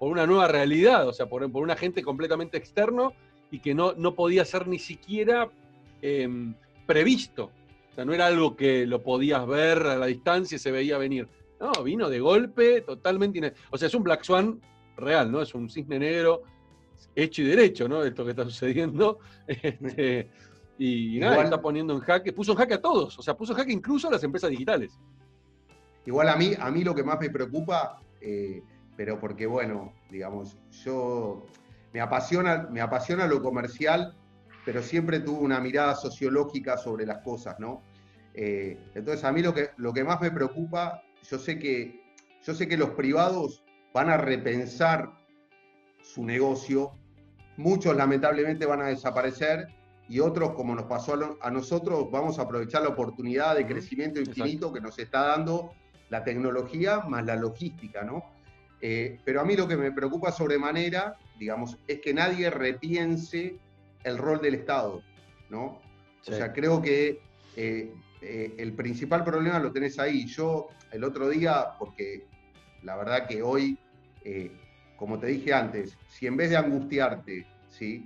por una nueva realidad, o sea, por, por un agente completamente externo y que no, no podía ser ni siquiera em, previsto. O sea, no era algo que lo podías ver a la distancia y se veía venir. No, vino de golpe, totalmente. O sea, es un Black Swan real, ¿no? Es un cisne negro hecho y derecho, ¿no? Esto que está sucediendo. Este, y, nada, está poniendo en jaque, puso en jaque a todos, o sea, puso en jaque incluso a las empresas digitales. Igual a mí, a mí lo que más me preocupa eh, pero porque, bueno, digamos, yo me apasiona, me apasiona lo comercial, pero siempre tuve una mirada sociológica sobre las cosas, ¿no? Eh, entonces, a mí lo que, lo que más me preocupa, yo sé, que, yo sé que los privados van a repensar su negocio, muchos lamentablemente van a desaparecer y otros, como nos pasó a, nosotros, vamos a aprovechar la oportunidad de crecimiento infinito que nos está dando la tecnología más la logística, ¿no? Eh, pero a mí lo que me preocupa sobremanera, digamos, es que nadie repiense el rol del Estado, ¿no? O sea, creo que eh, eh, el principal problema lo tenés ahí. Yo el otro día, porque la verdad que hoy, como te dije antes, si en vez de angustiarte, ¿sí?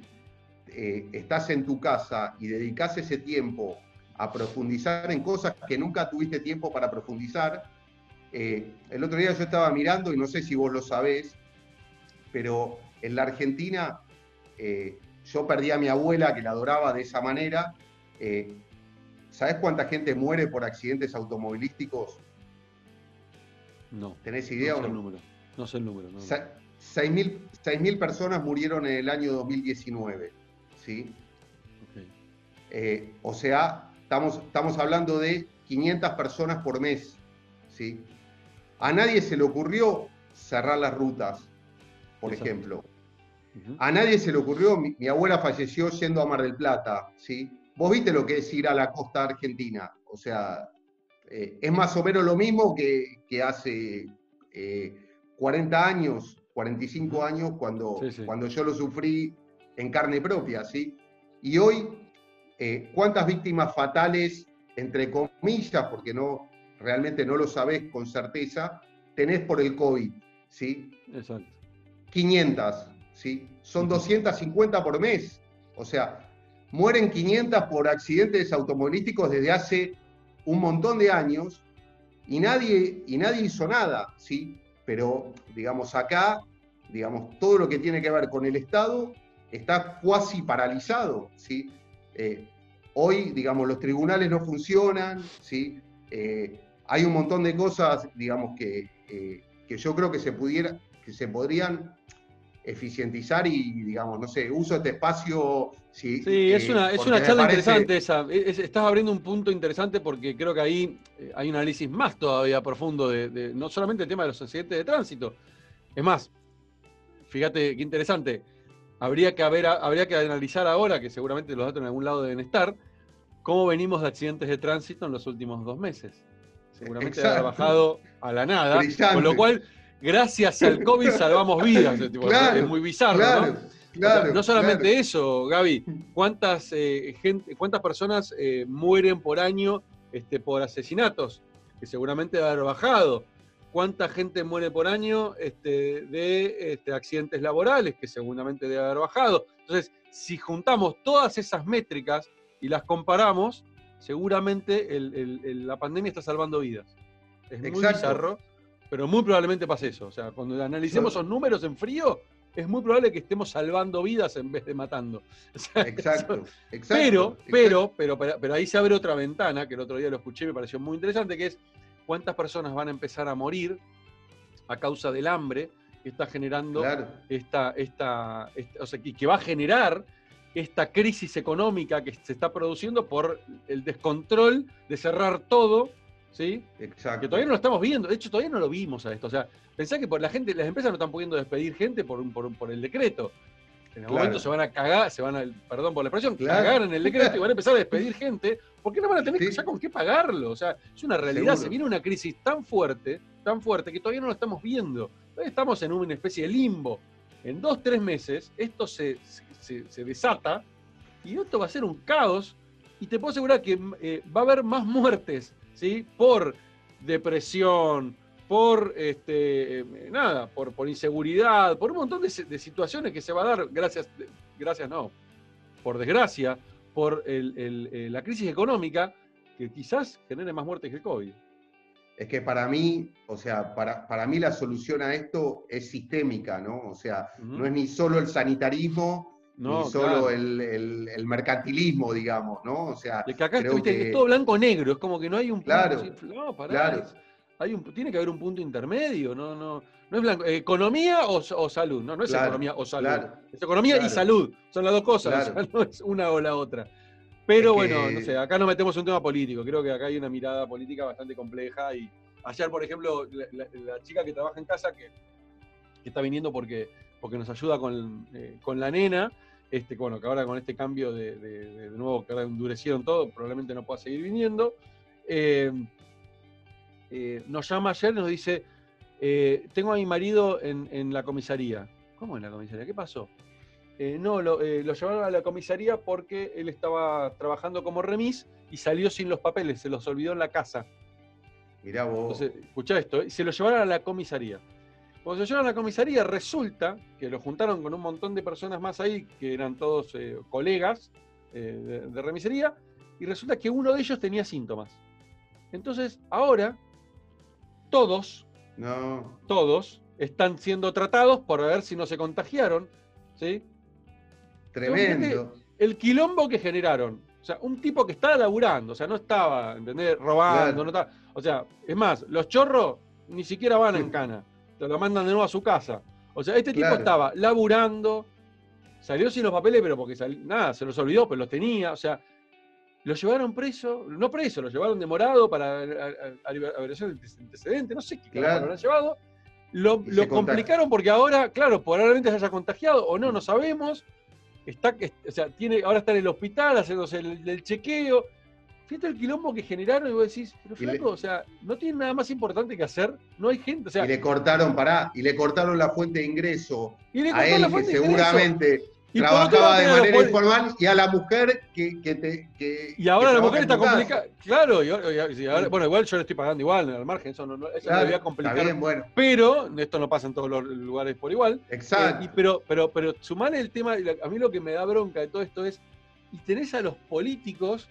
estás en tu casa y dedicas ese tiempo a profundizar en cosas que nunca tuviste tiempo para profundizar, eh, el otro día yo estaba mirando, y no sé si vos lo sabés, pero en la Argentina eh, yo perdí a mi abuela, que la adoraba de esa manera. Eh, ¿Sabés cuánta gente muere por accidentes automovilísticos? No. ¿Tenés idea no o no? El número. No sé el número. No. 6.000 personas murieron en el año 2019. ¿sí? o sea, estamos, estamos hablando de 500 personas por mes. ¿sí? A nadie se le ocurrió cerrar las rutas, por ejemplo. A nadie se le ocurrió, mi, abuela falleció yendo a Mar del Plata, ¿sí? Vos viste lo que es ir a la costa argentina, o sea, eh, es más o menos lo mismo que, hace 40 eh, años, 45 años, cuando, cuando yo lo sufrí en carne propia, ¿sí? Y hoy, eh, ¿cuántas víctimas fatales, entre comillas, porque no, realmente no lo sabés con certeza, tenés por el COVID, ¿sí? Exacto. 500, ¿sí? Son 250 por mes. O sea, mueren 500 por accidentes automovilísticos desde hace un montón de años y nadie, y nadie hizo nada, ¿sí? Pero, digamos, acá, digamos, todo lo que tiene que ver con el Estado está cuasi paralizado, ¿sí? Eh, hoy, digamos, los tribunales no funcionan, ¿sí? Eh, hay un montón de cosas, digamos, que, eh, que yo creo que se, pudiera, que se podrían eficientizar y, digamos, no sé, uso este espacio. sí, es una, es una charla interesante esa. estás abriendo un punto interesante porque creo que ahí eh, hay un análisis más todavía profundo de, no solamente el tema de los accidentes de tránsito. Es más, fíjate qué interesante. Habría que, haber, habría que analizar ahora, que seguramente los datos en algún lado deben estar, cómo venimos de accidentes de tránsito en los últimos dos meses seguramente ha bajado a la nada. Con lo cual, gracias al COVID salvamos vidas. es muy bizarro, ¿no? no solamente eso, Gaby, ¿cuántas, eh, gente, cuántas personas eh, mueren por año este, por asesinatos? Que seguramente va a haber bajado. cuánta gente muere por año este, de este, accidentes laborales, que seguramente debe haber bajado. Entonces, si juntamos todas esas métricas y las comparamos, seguramente la pandemia está salvando vidas. Es muy bizarro, pero muy probablemente pase eso. O sea, cuando analicemos esos números en frío, es muy probable que estemos salvando vidas en vez de matando. exacto, pero, Pero, pero, pero, ahí se abre otra ventana, que el otro día lo escuché y me pareció muy interesante, que es cuántas personas van a empezar a morir a causa del hambre que está generando esta, esta, o sea, y que va a generar esta crisis económica que se está produciendo por el descontrol de cerrar todo, ¿sí? Exacto. Que todavía no lo estamos viendo, de hecho todavía no lo vimos a esto. O sea, pensá que por la gente, las empresas no están pudiendo despedir gente por, por, por el decreto. En el momento se van a cagar, se van a, perdón por la expresión, cagar en el decreto y van a empezar a despedir gente, porque no van a tener ya con qué pagarlo. O sea, es una realidad, se viene una crisis tan fuerte, tan fuerte, que todavía no lo estamos viendo. Todavía estamos en una especie de limbo. En dos, tres meses, esto se, se, desata y esto va a ser un caos. Y te puedo asegurar que eh, va a haber más muertes, ¿sí? Por depresión, por este, eh, nada, por, por inseguridad, por un montón de, situaciones que se va a dar, gracias, gracias no, por desgracia, por eh, la crisis económica, que quizás genere más muertes que el COVID. Es que para mí, o sea, para, para mí la solución a esto es sistémica, ¿no? O sea, no es ni solo el sanitarismo, ni solo el, mercantilismo, digamos, ¿no? O sea, que acá es todo blanco-negro, es como que no hay un claro, no, claro tiene que haber un punto intermedio, no, no, no es blanco. Economía o, salud, no, no es economía o salud. es economía y salud, son las dos cosas, no es una o la otra. Pero bueno, no sé, acá nos metemos en un tema político, creo que acá hay una mirada política bastante compleja y ayer, por ejemplo, la, chica que trabaja en casa, que, está viniendo porque, porque nos ayuda con, eh, con la nena, este, bueno, que ahora con este cambio de, de, nuevo que ahora endurecieron todo, probablemente no pueda seguir viniendo. Eh, eh, nos llama ayer y nos dice, eh, tengo a mi marido en, la comisaría. ¿Cómo en la comisaría? ¿Qué pasó? No, lo, llevaron a la comisaría porque él estaba trabajando como remis y salió sin los papeles, se los olvidó en la casa. Mirá vos. Entonces, escuchá esto, se lo llevaron a la comisaría. Cuando se llevaron a la comisaría, resulta que lo juntaron con un montón de personas más ahí, que eran todos colegas de, de remisería, y resulta que uno de ellos tenía síntomas. Entonces, ahora todos, no. todos están siendo tratados por ver si no se contagiaron. ¿sí? Tremendo. El quilombo que generaron. O sea, un tipo que estaba laburando, o sea, no estaba, ¿entendés? Robando, no estaba. O sea, es más, los chorros ni siquiera van en cana. Te lo mandan de nuevo a su casa. O sea, este tipo estaba laburando, salió sin los papeles, pero porque nada, se los olvidó, pero los tenía. O sea, lo llevaron preso, no preso, lo llevaron demorado para averiguación de antecedente, no sé qué claro. lo han llevado. Lo, complicaron porque ahora, claro, probablemente se haya contagiado o no, no sabemos. Está, o sea, tiene, ahora está en el hospital haciéndose el, chequeo. Fíjate el quilombo que generaron y vos decís, pero flaco, o sea, no tiene nada más importante que hacer, no hay gente. O sea, y le cortaron, pará, y le cortaron la fuente de ingreso a él, que seguramente trabajaba de manera informal y a la mujer que, te. y ahora la mujer está complicada. Claro, bueno, igual yo le estoy pagando igual al margen, eso no, eso claro, voy a complicar. bueno. Pero esto no pasa en todos los lugares por igual. Exacto. Eh, pero, pero, pero sumar el tema, a mí lo que me da bronca de todo esto es, y tenés a los políticos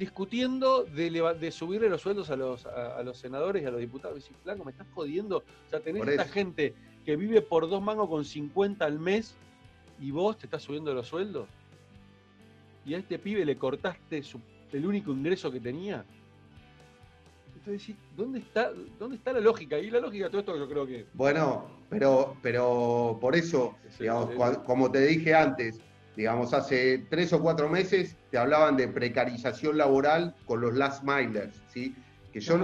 discutiendo de, de subirle los sueldos a los, a, los senadores y a los diputados. Y flaco, me estás jodiendo. O sea, tenés esta gente que vive por dos mangos con 50 al mes y vos te estás subiendo los sueldos y a este pibe le cortaste el único ingreso que tenía. Entonces, ¿dónde está, ¿dónde está la lógica? Y la lógica de todo esto yo creo que... Bueno, pero, pero por eso, digamos, como te dije antes, digamos, hace tres o cuatro meses te hablaban de precarización laboral con los last milers, ¿sí? Que yo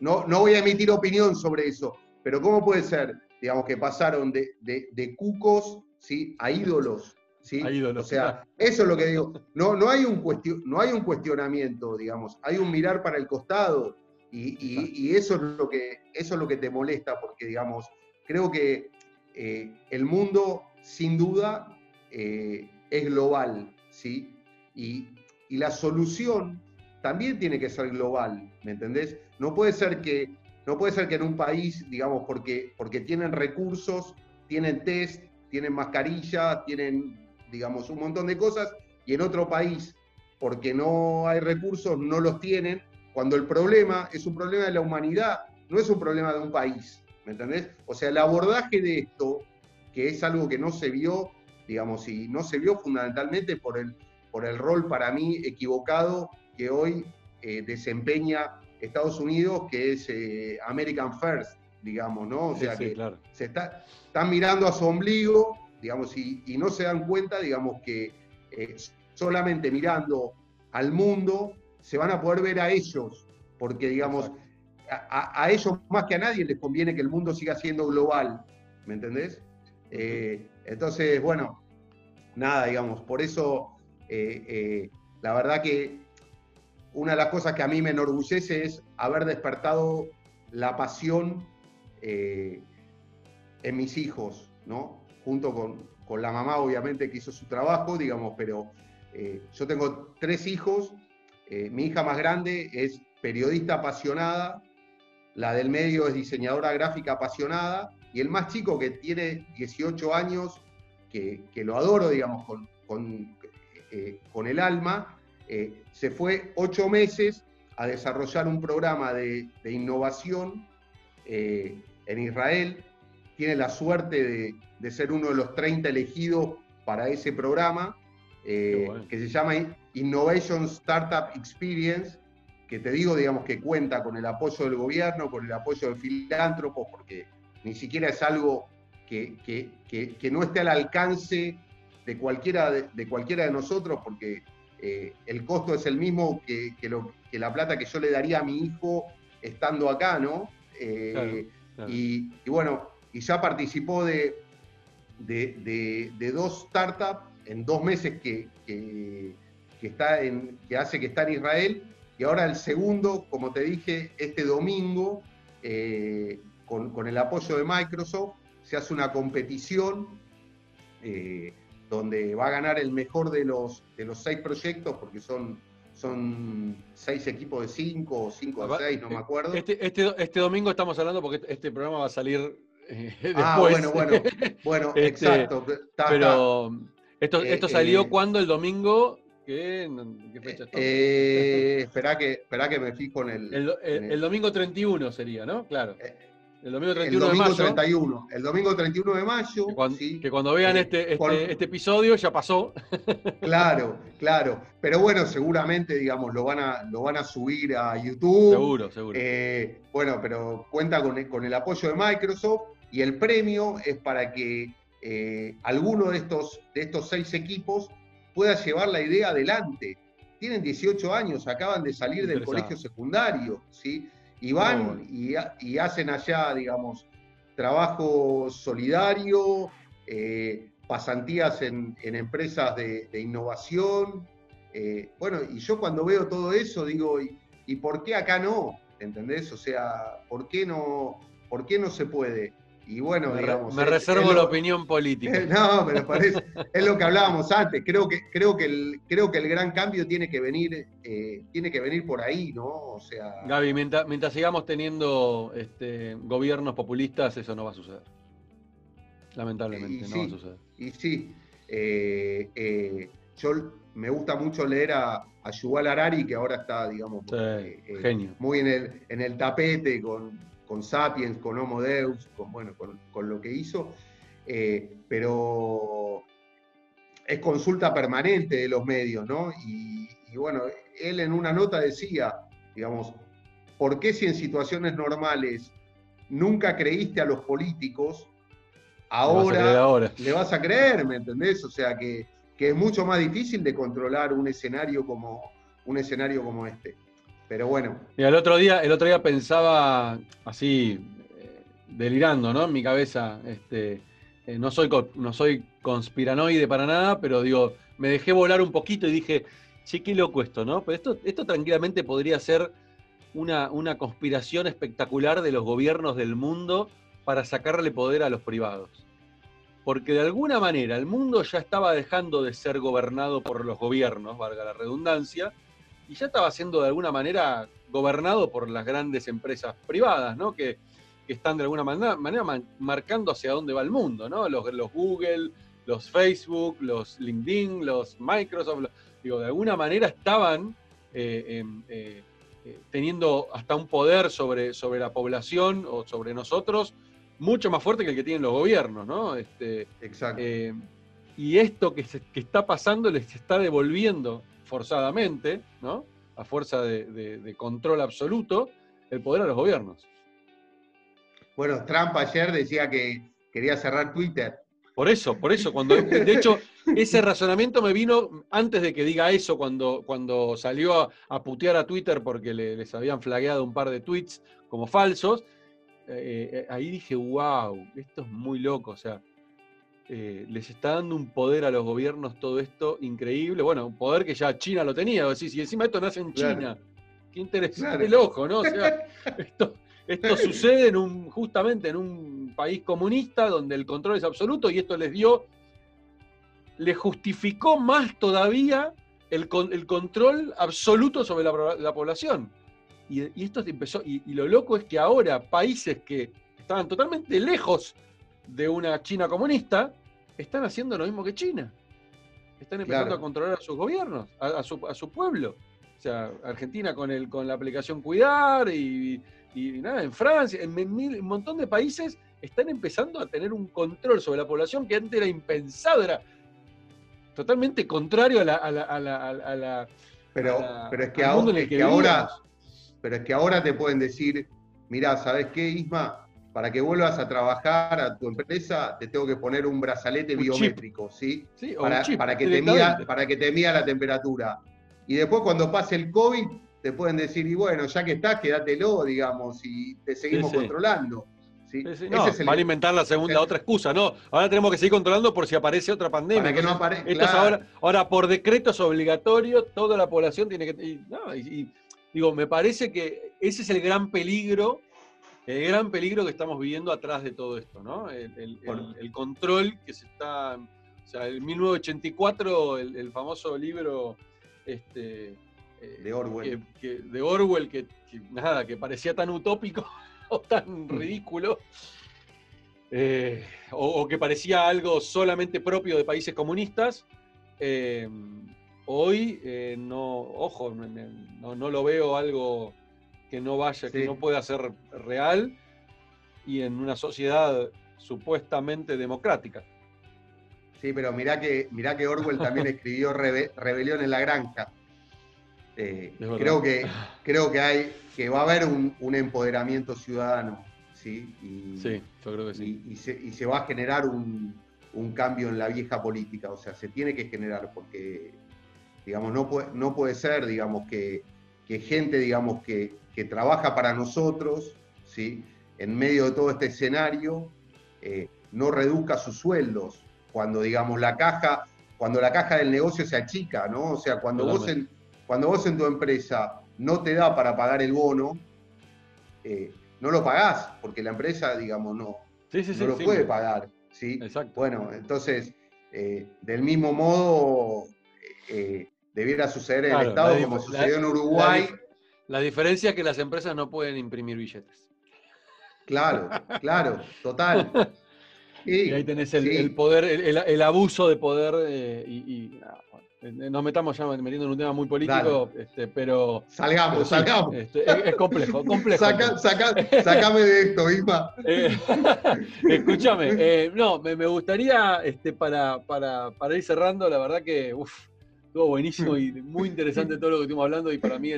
no, no, voy a emitir opinión sobre eso, pero ¿cómo puede ser, digamos, que pasaron de, de, de cucos ¿sí? a ídolos. ¿sí? O sea, eso es lo que digo. No, no, hay un no hay un cuestionamiento, digamos, hay un mirar para el costado y, eso, es lo que, eso es lo que te molesta, porque, digamos, creo que eh, el mundo, sin duda, eh, es global, ¿sí? Y, y, la solución también tiene que ser global, ¿me entendés? No puede ser que no puede ser que en un país, digamos, porque, porque tienen recursos, tienen test, tienen mascarilla, tienen, digamos, un montón de cosas, y en otro país, porque no hay recursos, no los tienen, cuando el problema es un problema de la humanidad, no es un problema de un país, ¿me entendés? O sea, el abordaje de esto, que es algo que no se vio, digamos, y no se vio fundamentalmente por el, por el rol para mí equivocado que hoy eh, desempeña Estados Unidos, que es eh, American First, digamos, ¿no? O sea que se está, están mirando a su ombligo, digamos, y, no se dan cuenta, digamos, que eh, solamente mirando al mundo se van a poder ver a ellos, porque, digamos, a, ellos más que a nadie les conviene que el mundo siga siendo global, ¿me entendés? Entonces, bueno, nada, digamos, por eso, la verdad que una de las cosas que a mí me enorgullece es haber despertado la pasión eh, en mis hijos, ¿no? Junto con, la mamá, obviamente, que hizo su trabajo, digamos, pero eh, yo tengo tres hijos. Eh, mi hija más grande es periodista apasionada, la del medio es diseñadora gráfica apasionada, y el más chico que tiene 18 años, que, lo adoro, digamos, con, con el alma, eh, se fue ocho meses a desarrollar un programa de, innovación eh, en Israel. Tiene la suerte de, ser uno de los 30 elegidos para ese programa, eh, que se llama Innovation Startup Experience, que te digo, digamos, que cuenta con el apoyo del gobierno, con el apoyo de filántropos, porque ni siquiera es algo que, no esté al alcance de cualquiera de, cualquiera de nosotros, porque eh, el costo es el mismo que, la plata que yo le daría a mi hijo estando acá, ¿no? Eh, y, bueno, y ya participó de, de, dos startups en dos meses que, está en, que hace que está en Israel, y ahora el segundo, como te dije, este domingo, eh, con, el apoyo de Microsoft, se hace una competición donde va a ganar el mejor de los, de los seis proyectos, porque son, son seis equipos de cinco o cinco de seis, no me acuerdo. Este, este, este, domingo estamos hablando porque este programa va a salir eh, Ah, bueno, bueno, bueno, este, exacto. pero esto, esto salió eh, cuando el domingo. ¿Qué, ¿Qué fecha? Eh, espera, que, espera que me fijo en el, el, el, domingo 31 sería, ¿no? Claro. Eh, el domingo 31 de mayo. 31, el domingo 31 de mayo. Que cuando, vean eh, este, este, este, episodio ya pasó. Claro, claro. Pero bueno, seguramente, digamos, lo van a, lo van a subir a YouTube. Seguro, seguro. Eh, bueno, pero cuenta con el, con el, apoyo de Microsoft y el premio es para que eh, alguno de estos, de estos seis equipos pueda llevar la idea adelante. Tienen 18 años, acaban de salir del colegio secundario, ¿sí? Y van y, hacen allá, digamos, trabajo solidario, eh, pasantías en, empresas de, innovación. Eh, bueno, y yo cuando veo todo eso digo, ¿y, por qué acá no? ¿Entendés? O sea, ¿por qué no, por qué no se puede? Y bueno, me, digamos. Me reservo la opinión política. No, pero parece, es lo que hablábamos antes. Creo que, creo que, el, creo que el gran cambio tiene que venir, eh, tiene que venir por ahí, ¿no? O sea. Gaby, mientras, sigamos teniendo este, gobiernos populistas, eso no va a suceder. Lamentablemente, no va a suceder. Y sí. Eh, eh, yo me gusta mucho leer a, a Yuval Harari, que ahora está, digamos, genio. muy en el, en el tapete con con Sapiens, con Homo Deus, con, bueno, con, lo que hizo, eh, pero es consulta permanente de los medios, ¿no? Y, bueno, él en una nota decía, digamos, ¿por qué si en situaciones normales nunca creíste a los políticos, ahora, le vas a creer, ¿me entendés? O sea que, que es mucho más difícil de controlar un escenario como, un escenario como este. Pero bueno. Y el otro día, el otro día pensaba así, eh, delirando, ¿no? En mi cabeza, este, eh, no, soy, no soy conspiranoide para nada, pero digo, me dejé volar un poquito y dije, sí, qué loco esto, ¿no? Pero esto, esto tranquilamente podría ser una, una conspiración espectacular de los gobiernos del mundo para sacarle poder a los privados. Porque de alguna manera el mundo ya estaba dejando de ser gobernado por los gobiernos, valga la redundancia, y ya estaba siendo de alguna manera gobernado por las grandes empresas privadas, ¿no? Que, están de alguna manera, marcando hacia dónde va el mundo, ¿no? Los, los Google, los Facebook, los LinkedIn, los Microsoft, digo, de alguna manera estaban eh, eh, eh, teniendo hasta un poder sobre, sobre la población o sobre nosotros mucho más fuerte que el que tienen los gobiernos, ¿no? Este, Exacto. y esto que, se, que está pasando les está devolviendo forzadamente, ¿no? A fuerza de, control absoluto, el poder a los gobiernos. Bueno, Trump ayer decía que quería cerrar Twitter. Por eso, por eso, cuando, de hecho, ese razonamiento me vino antes de que diga eso, cuando, cuando salió a, putear a Twitter porque les habían flagueado un par de tweets como falsos. Eh, eh, ahí dije, wow, esto es muy loco, o sea, eh, les está dando un poder a los gobiernos todo esto increíble. Bueno, un poder que ya China lo tenía. Y encima esto nace en China. Qué interesante el ojo, ¿no? O sea, esto, sucede en un, justamente en un país comunista donde el control es absoluto y esto les dio, le justificó más todavía el, el control absoluto sobre la, población. Y, esto empezó, y lo loco es que ahora países que estaban totalmente lejos de una China comunista, están haciendo lo mismo que China. Están empezando a controlar a sus gobiernos, a, su, pueblo. O sea, Argentina con, el, con la aplicación Cuidar y, nada, en Francia, en, un montón de países están empezando a tener un control sobre la población que antes era impensado, era totalmente contrario a la... pero, pero es que, ahora, que ahora, pero es que ahora te pueden decir, mira, ¿sabes qué, Isma? Para que vuelvas a trabajar a tu empresa, te tengo que poner un brazalete biométrico, ¿sí? para, para, que te mida, para que te mida la temperatura. Y después cuando pase el COVID, te pueden decir, y bueno, ya que estás, quédatelo, digamos, y te seguimos controlando. ¿sí? No, van a inventar la segunda, otra excusa, ¿no? Ahora tenemos que seguir controlando por si aparece otra pandemia. Para que no aparezca. ahora, ahora, por decreto es obligatorio, toda la población tiene que. y, digo, me parece que ese es el gran peligro el gran peligro que estamos viviendo atrás de todo esto, ¿no? El, control que se está. O sea, en 1984, el, famoso libro este, eh, de Orwell. Que, de Orwell, que, nada, que parecía tan utópico o tan mm. ridículo. Eh, o, que parecía algo solamente propio de países comunistas. Eh, hoy, no, ojo, no, no lo veo algo que no vaya, que no pueda ser real y en una sociedad supuestamente democrática. Sí, pero mirá que, mirá que Orwell también escribió Rebelión en la Granja. Eh, creo, que, creo que, hay, que va a haber un, empoderamiento ciudadano. ¿sí? Y, sí, yo creo que sí. Y, se, va a generar un, cambio en la vieja política. O sea, se tiene que generar porque, digamos, no puede, no puede ser, digamos, que, que gente, digamos, que, que trabaja para nosotros, ¿sí? en medio de todo este escenario, eh, no reduzca sus sueldos, cuando digamos la caja, cuando la caja del negocio se achica, ¿no? O sea, cuando vos, en, cuando vos en tu empresa no te da para pagar el bono, eh, no lo pagás, porque la empresa, digamos, no, no lo puede pagar. ¿sí? Bueno, entonces, eh, del mismo modo, debiera suceder en el Estado como sucedió en Uruguay. La diferencia es que las empresas no pueden imprimir billetes. Claro, claro, total. y ahí tenés el, poder, el, abuso de poder eh, y, ah, nos metamos ya metiendo en un tema muy político, este, pero... Salgamos, salgamos. Este, es, complejo, complejo. sacame de esto, Isma. Eh, escúchame, eh, no, me, gustaría, este, para, para, para, ir cerrando, la verdad que, Estuvo buenísimo y muy interesante todo lo que estuvimos hablando y para mí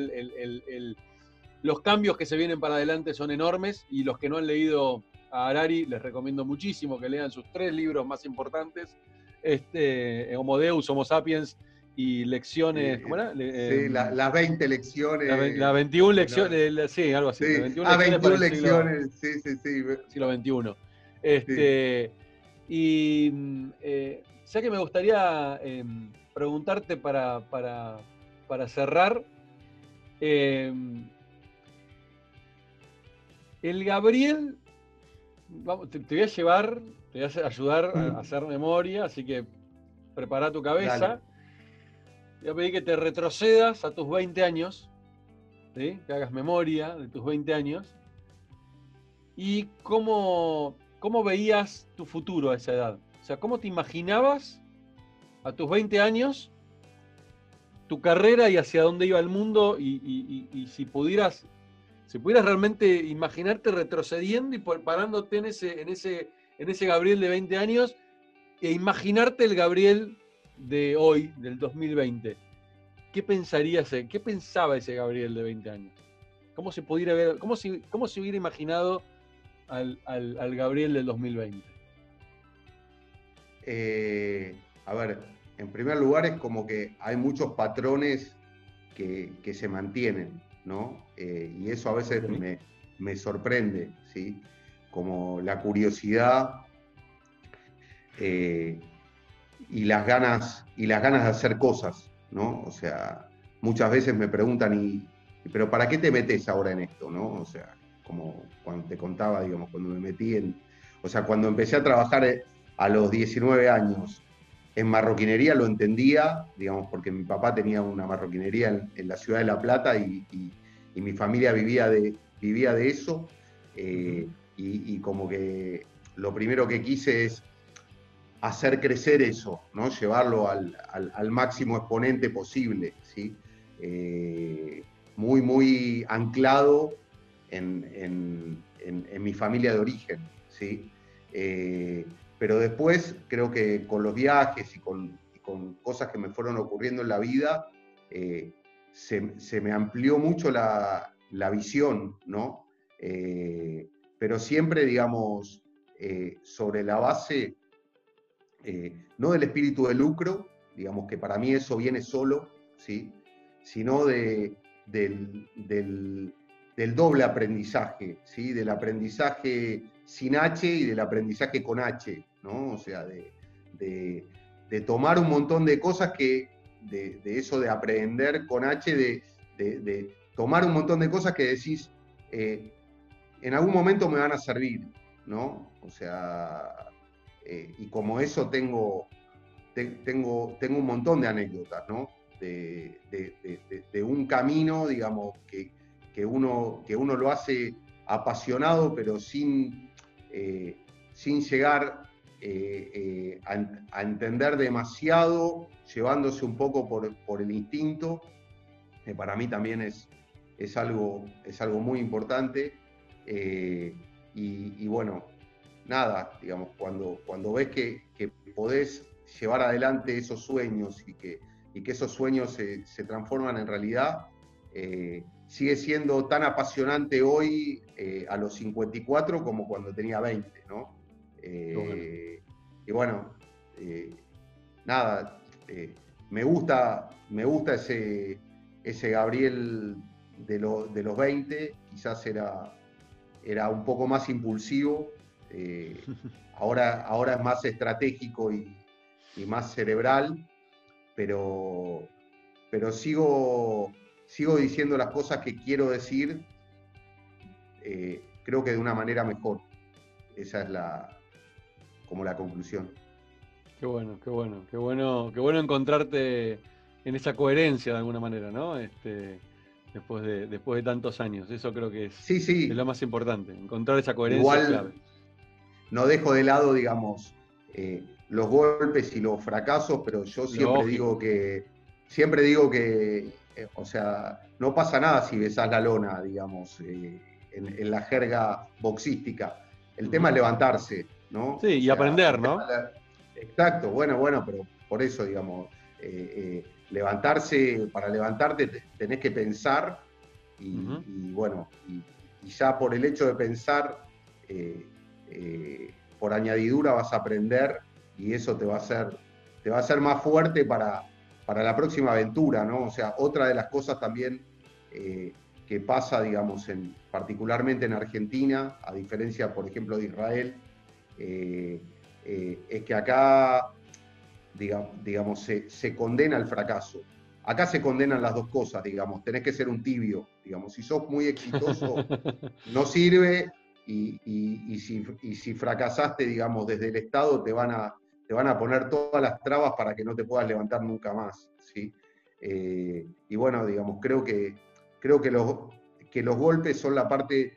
los cambios que se vienen para adelante son enormes y los que no han leído a Harari les recomiendo muchísimo que lean sus tres libros más importantes, este, Homo Deus, Homo Sapiens y lecciones, ¿cómo era? sí, eh, las 20 lecciones. Las 21 lecciones, sí, algo así. Sí. 21 ah, 21 lecciones, sí, sí, sí. Siglo XXI. Este, Y eh, ya que me gustaría em, preguntarte para, para, cerrar. Em, el Gabriel, te, voy a llevar, te voy a ayudar a, mm. hacer memoria, así que prepara tu cabeza. voy a pedir que te retrocedas a tus 20 años, que hagas memoria de tus 20 años, y cómo, cómo veías tu futuro a esa edad. O sea, cómo te imaginabas a tus 20 años tu carrera y hacia dónde iba el mundo y, si pudieras si pudieras realmente imaginarte retrocediendo y parándote en ese, en ese, en ese Gabriel de 20 años e imaginarte el Gabriel de hoy, del 2020, ¿qué pensaría qué pensaba ese Gabriel de 20 años? ¿Cómo se pudiera ver, cómo se, cómo se hubiera imaginado al, Gabriel del 2020? Eh, a ver, en primer lugar es como que hay muchos patrones que, se mantienen, ¿no? Eh, y eso a veces me, sorprende, ¿sí? Como la curiosidad eh, y, las ganas, y las ganas de hacer cosas, ¿no? O sea, muchas veces me preguntan, y, ¿pero para qué te metes ahora en esto, no? O sea, como cuando te contaba, digamos, cuando me metí en... O sea, cuando empecé a trabajar a los 19 años en marroquinería lo entendía, digamos, porque mi papá tenía una marroquinería en, la ciudad de La Plata y, mi familia vivía de, vivía de eso. Eh, y, como que lo primero que quise es hacer crecer eso, ¿no? llevarlo al, máximo exponente posible, ¿sí? Eh, muy, muy anclado en, mi familia de origen. ¿sí? Eh, pero después creo que con los viajes y con, cosas que me fueron ocurriendo en la vida, eh, se, me amplió mucho la, visión, ¿no? Eh, pero siempre, digamos, eh, sobre la base, no del espíritu de lucro, digamos que para mí eso viene solo, ¿sí? Sino de, del, del doble aprendizaje, ¿sí? del aprendizaje sin H y del aprendizaje con H, ¿no? O sea, de, tomar un montón de cosas que, de, eso de aprender con H, de, tomar un montón de cosas que decís, eh, en algún momento me van a servir, ¿no? O sea, eh, y como eso tengo, tengo, tengo un montón de anécdotas, ¿no? De, un camino, digamos, que, que uno, que uno lo hace apasionado, pero sin, eh, sin llegar eh, eh, a, entender demasiado, llevándose un poco por, el instinto, que para mí también es, es, algo, es algo muy importante. Y, bueno, nada, digamos, cuando, cuando ves que, podés llevar adelante esos sueños y que, y que esos sueños se, se transforman en realidad, sigue siendo tan apasionante hoy eh, a los 54 como cuando tenía 20, ¿no? Eh, y bueno, eh, nada, me gusta, me gusta ese, ese Gabriel de, de, los 20, quizás era, era un poco más impulsivo, ahora, ahora es más estratégico y, y más cerebral, pero, pero sigo sigo diciendo las cosas que quiero decir, eh, creo que de una manera mejor. Esa es la como la conclusión. Qué bueno, qué bueno, qué bueno, qué bueno encontrarte en esa coherencia de alguna manera, ¿no? Este, después de, después de tantos años. Eso creo que es, sí, sí. lo más importante, encontrar esa coherencia Igual, No dejo de lado, digamos, eh, los golpes y los fracasos, pero yo siempre digo que siempre digo que eh, o sea, no pasa nada si besás la lona, digamos, eh, en, la jerga boxística. El tema es levantarse, ¿no? Sí, y aprender, ¿no? Exacto, bueno, bueno, pero por eso, digamos, eh, levantarse, para levantarte tenés que pensar y, bueno, y, ya por el hecho de pensar, por añadidura vas a aprender y eso te va a hacer, te va a hacer más fuerte para, para la próxima aventura, ¿no? O sea, otra de las cosas también eh, que pasa, digamos, en, particularmente en Argentina, a diferencia, por ejemplo, de Israel, eh, eh, es que acá, digamos, se, condena el fracaso. Acá se condenan las dos cosas, digamos, tenés que ser un tibio, digamos, si sos muy exitoso, no sirve, y, y, si, y si fracasaste, digamos, desde el Estado, te van a te van a poner todas las trabas para que no te puedas levantar nunca más. ¿sí? Eh, y bueno, digamos, creo que, creo que los, que los golpes son la parte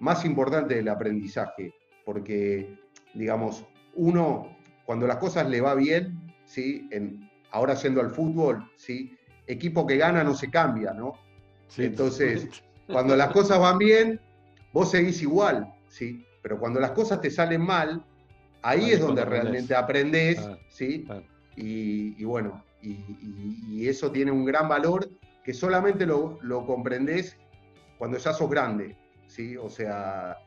más importante del aprendizaje, porque, digamos, uno, cuando las cosas le va bien, ¿sí? En, ahora yendo al fútbol, ¿sí? equipo que gana no se cambia, ¿no? Entonces, cuando las cosas van bien, vos seguís igual, ¿sí? Pero cuando las cosas te salen mal, ahí es donde realmente aprendés, ¿sí? Y, bueno, y, eso tiene un gran valor que solamente lo, lo comprendés cuando ya sos grande, ¿sí? O sea,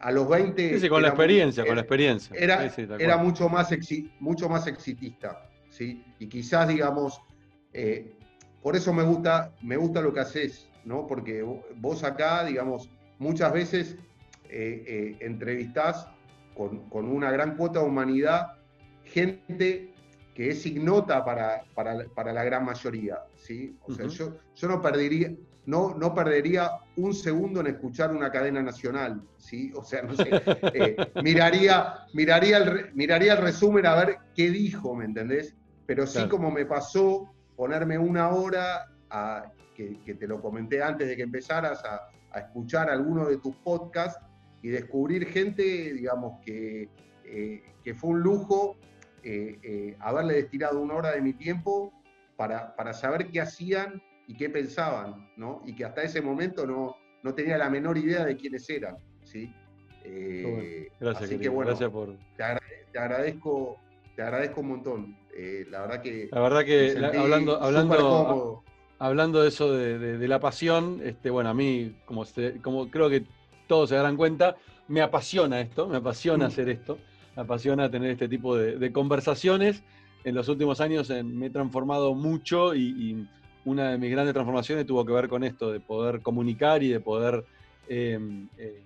a los 20... Sí, con la experiencia, con la experiencia. Era, era mucho, más mucho más exitista, ¿sí? Y quizás, digamos, eh, por eso me gusta, me gusta lo que haces, ¿no? Porque vos acá, digamos, muchas veces eh, eh, entrevistás con, una gran cuota de humanidad gente que es ignota para, para, la gran mayoría, ¿sí? O sea, yo, yo no perdería, no, no perdería un segundo en escuchar una cadena nacional, ¿sí? O sea, no sé, miraría, miraría, el, miraría el resumen a ver qué dijo, ¿me entendés? Pero sí como me pasó ponerme una hora, a, que, te lo comenté antes de que empezaras, a, escuchar alguno de tus podcasts y descubrir gente, digamos, que, eh, que fue un lujo eh, eh, haberle destinado una hora de mi tiempo para, para, saber qué hacían y qué pensaban, ¿no? Y que hasta ese momento no, no tenía la menor idea de quiénes eran, ¿sí? gracias, así que bueno, gracias por... te, agradezco, te agradezco un montón. Eh, la verdad que. La verdad que hablando, hablando, hablando de eso de, la pasión, este, bueno, a mí, como, como creo que todos se darán cuenta, me apasiona esto, me apasiona mm. hacer esto, me apasiona tener este tipo de, conversaciones. En los últimos años me he transformado mucho y, una de mis grandes transformaciones tuvo que ver con esto, de poder comunicar y de poder em, eh,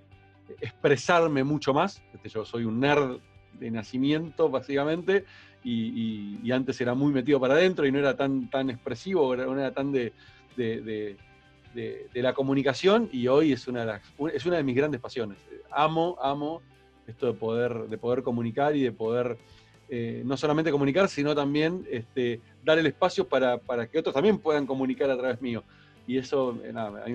expresarme mucho más. Este, yo soy un nerd de nacimiento, básicamente, y, antes era muy metido para adentro y no era tan, tan expresivo, no era tan de, de, la comunicación y hoy es una, de es una de mis grandes pasiones. Amo, amo esto de poder, de poder comunicar y de poder eh, no solamente comunicar, sino también este, dar el espacio para, que otros también puedan comunicar a través mío. Y eso, eh, a mí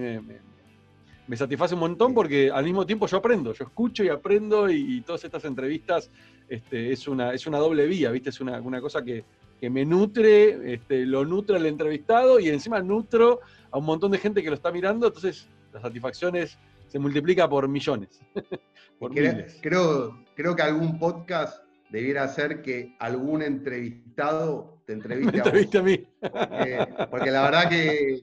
me, satisface un montón porque al mismo tiempo yo aprendo, yo escucho y aprendo y todas estas entrevistas este, es, una, es una doble vía, ¿viste? Es una, cosa que, me nutre, este, lo nutre al entrevistado y encima nutro a un montón de gente que lo está mirando, entonces la satisfacción se multiplica por millones. creo, creo, que algún podcast debiera ser que algún entrevistado te entreviste, a, mí. Porque, la verdad que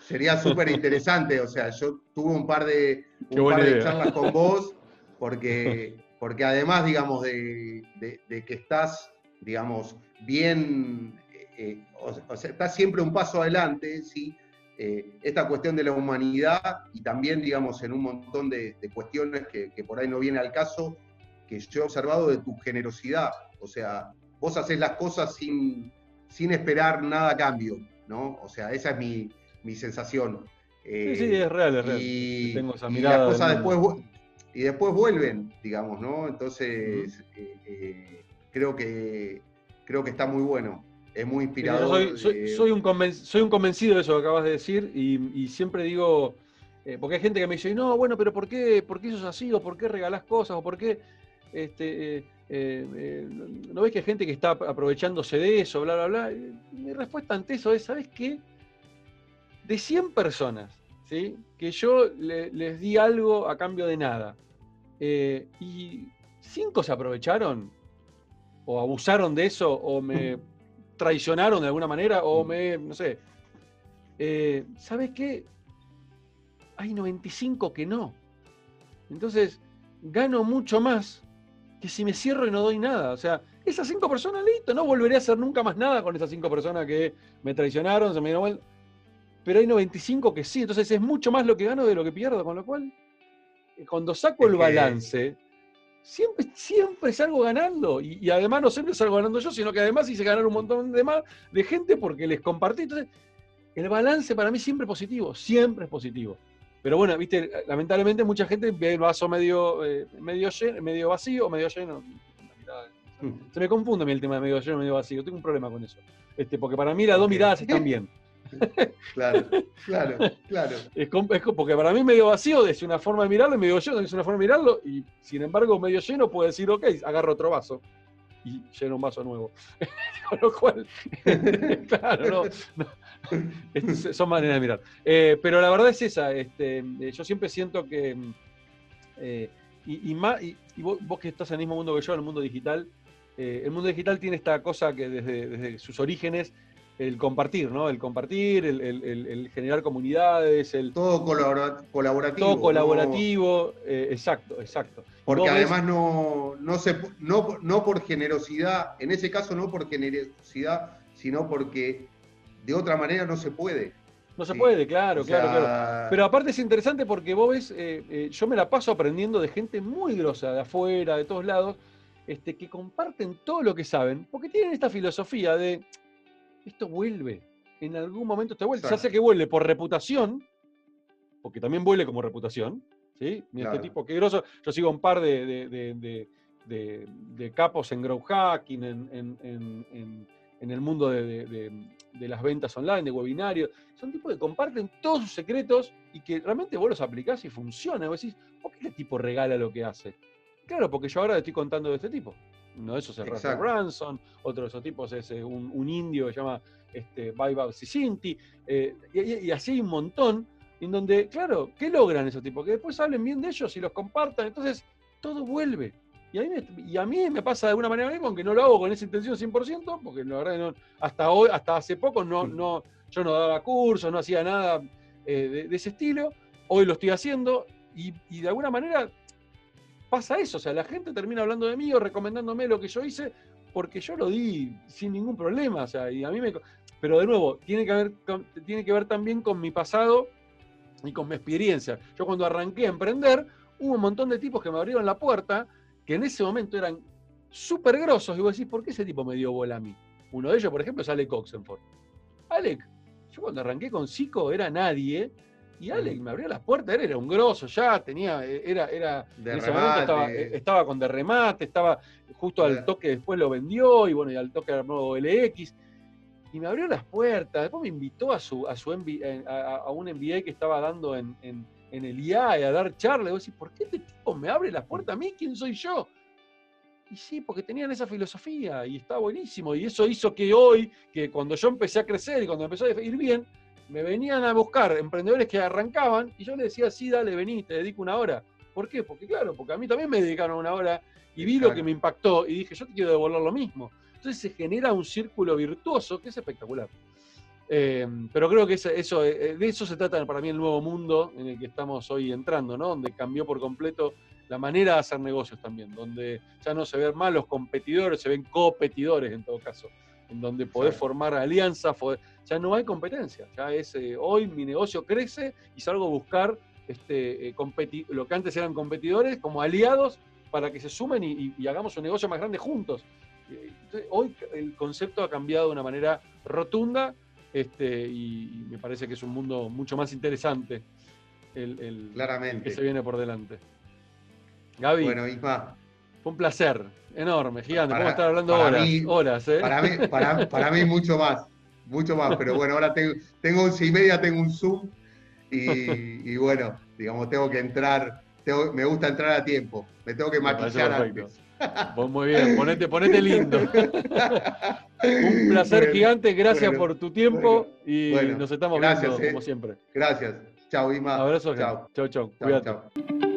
sería súper interesante. O sea, yo tuve un par de, un par de charlas con vos porque porque además, digamos, de, que estás, digamos, bien, eh, o, sea, estás siempre un paso adelante, ¿sí? Eh, esta cuestión de la humanidad y también, digamos, en un montón de, cuestiones que, por ahí no viene al caso, que yo he observado de tu generosidad. O sea, vos haces las cosas sin, sin esperar nada a cambio, ¿no? O sea, esa es mi, sensación. sí, sí, es real, es real. Y, Tengo esa mirada las cosas después y después vuelven, digamos, ¿no? Entonces, eh, eh, creo, que, creo que está muy bueno. Es muy inspirador. soy, un soy un convencido de eso que acabas de decir y, siempre digo, eh, porque hay gente que me dice, no, bueno, pero ¿por qué, por qué eso es así? ¿O por qué regalás cosas? ¿O por qué este, no ves que hay gente que está aprovechándose de eso, bla, bla, bla? Mi respuesta ante eso es, ¿sabes qué? De 100 personas, ¿sí? que yo les di algo a cambio de nada, eh, y cinco se aprovecharon o abusaron de eso o me traicionaron de alguna manera o me, no sé. Eh, ¿Sabes qué? Hay 95 que no. Entonces, gano mucho más que si me cierro y no doy nada. O sea, esas cinco personas, listo, no volveré a hacer nunca más nada con esas cinco personas que me traicionaron, se me dieron Pero hay 95 que sí, entonces es mucho más lo que gano de lo que pierdo, con lo cual cuando saco el balance, siempre, siempre salgo ganando. Y, además no siempre salgo ganando yo, sino que además hice ganar un montón de más de gente porque les compartí. Entonces, el balance para mí siempre es positivo, siempre es positivo. Pero bueno, viste, lamentablemente mucha gente ve el vaso medio, eh, medio, medio vacío o medio lleno. Se me confunde a mí el tema de medio lleno y medio vacío. Tengo un problema con eso. Este, porque para mí las dos miradas están bien. Claro, claro, claro. Es, es porque para mí medio vacío es una forma de mirarlo y medio lleno es una forma de mirarlo. Y sin embargo, medio lleno puede decir, ok, agarro otro vaso y lleno un vaso nuevo. Con lo cual, claro, no, no. Es- son maneras de mirar. Eh, pero la verdad es esa. Este, eh, yo siempre siento que. eh, y, y más, y, y vos, vos que estás en el mismo mundo que yo, en el mundo digital, eh, el mundo digital tiene esta cosa que desde, desde sus orígenes, el compartir, ¿no? El compartir, el, el- el- el generar comunidades, el Todo colabora- colaborativo. todo ¿no? colaborativo, exacto, exacto. Porque ves- además no, no, se, no, no por generosidad, en ese caso no por generosidad, sino porque de otra manera no se puede. no se sí. puede, claro, O sea, claro, claro. Pero aparte es interesante porque vos ves, eh, eh, yo me la paso aprendiendo de gente muy grosa, de afuera, de todos lados, este, que comparten todo lo que saben, porque tienen esta filosofía de esto vuelve, en algún momento te vuelve, Exacto. sea que vuelve por reputación, porque también vuelve como reputación, ¿sí? Mira Claro. este tipo, qué groso, yo sigo un par de, de- de- de- capos en growth hacking, en, en- en- en- en el mundo de, de- de- de las ventas online, de webinarios, son tipos que comparten todos sus secretos y que realmente vos los aplicás y funciona. Vos decís, ¿por qué este tipo regala lo que hace? Claro, porque yo ahora te estoy contando de este tipo. Uno de esos es Russell. Branson, otro de esos tipos es eh, un, un indio que se llama este, Vaibhav Sisinti, eh, y, y- y así hay un montón, en donde, claro, ¿qué logran esos tipos? Que después hablen bien de ellos y los compartan, entonces todo vuelve. Y a, mí me, y a mí me pasa de alguna manera mismo, aunque no lo hago con esa intención 100%, porque la verdad que no- hasta hoy, hasta hace poco no, no, yo no daba cursos, no hacía nada eh, de, de ese estilo, hoy lo estoy haciendo y, y de alguna manera pasa eso, o sea, la gente termina hablando de mí o recomendándome lo que yo hice porque yo lo di sin ningún problema, o sea, y a mí me... Pero de nuevo, tiene que, ver, tiene que ver también con mi pasado y con mi experiencia. Yo cuando arranqué a emprender, hubo un montón de tipos que me abrieron la puerta, que en ese momento eran súper grosos, y vos decís, ¿por qué ese tipo me dio bola a mí? Uno de ellos, por ejemplo, es Alec Oxenford. Alec, yo cuando arranqué con Zico era nadie, y Alec me abrió las puertas, era un grosso ya, tenía, era, era, De en ese momento estaba, eh, estaba con de remate, estaba justo al toque, después lo vendió, y bueno, y al toque armó LX. Y me abrió las puertas, después me invitó a, su, a, su MBA, a, a un MBA que estaba dando en, en, en el IAE a dar charla. Y vos decís, ¿por qué este tipo me abre las puertas a mí? ¿Quién soy yo? Y sí, porque tenían esa filosofía y está buenísimo. Y eso hizo que hoy, que cuando yo empecé a crecer y cuando empezó a ir bien, me venían a buscar emprendedores que arrancaban y yo les decía, sí, dale, vení, te dedico una hora. ¿Por qué? Porque claro, porque a mí también me dedicaron una hora y vi lo que me impactó y dije, yo te quiero devolver lo mismo. Entonces se genera un círculo virtuoso que es espectacular. Eh, pero creo que eso, eh, de eso se trata para mí el nuevo mundo en el que estamos hoy entrando, ¿no? Donde cambió por completo la manera de hacer negocios también, donde ya no se ven más los competidores, se ven competidores en todo caso, en donde podés Claro. formar alianzas, ya no hay competencia, ya es eh, hoy mi negocio crece y salgo a buscar este, eh, lo que antes eran competidores como aliados para que se sumen y, y- y hagamos un negocio más grande juntos. Eh, entonces, hoy el concepto ha cambiado de una manera rotunda este, y, me parece que es un mundo mucho más interesante el, el- Claramente. que se viene por delante. Gaby, Bueno, Isma, fue un placer enorme, gigante. Para- Podemos estar hablando horas, mí- horas, ¿eh? para mí, para, para mí mucho más, mucho más, pero bueno, ahora tengo, tengo once y media, tengo un Zoom y, y bueno, digamos, tengo que entrar, tengo- me gusta entrar a tiempo, me tengo que maquillar antes. Vos muy bien, ponete, ponete lindo. Un placer Bueno, gigante, gracias bueno, por tu tiempo bueno, y nos estamos gracias, viendo eh. como siempre. Gracias. Chao, Isma. Abrazo, Chao. chau, chau, Chao, cuídate. chao.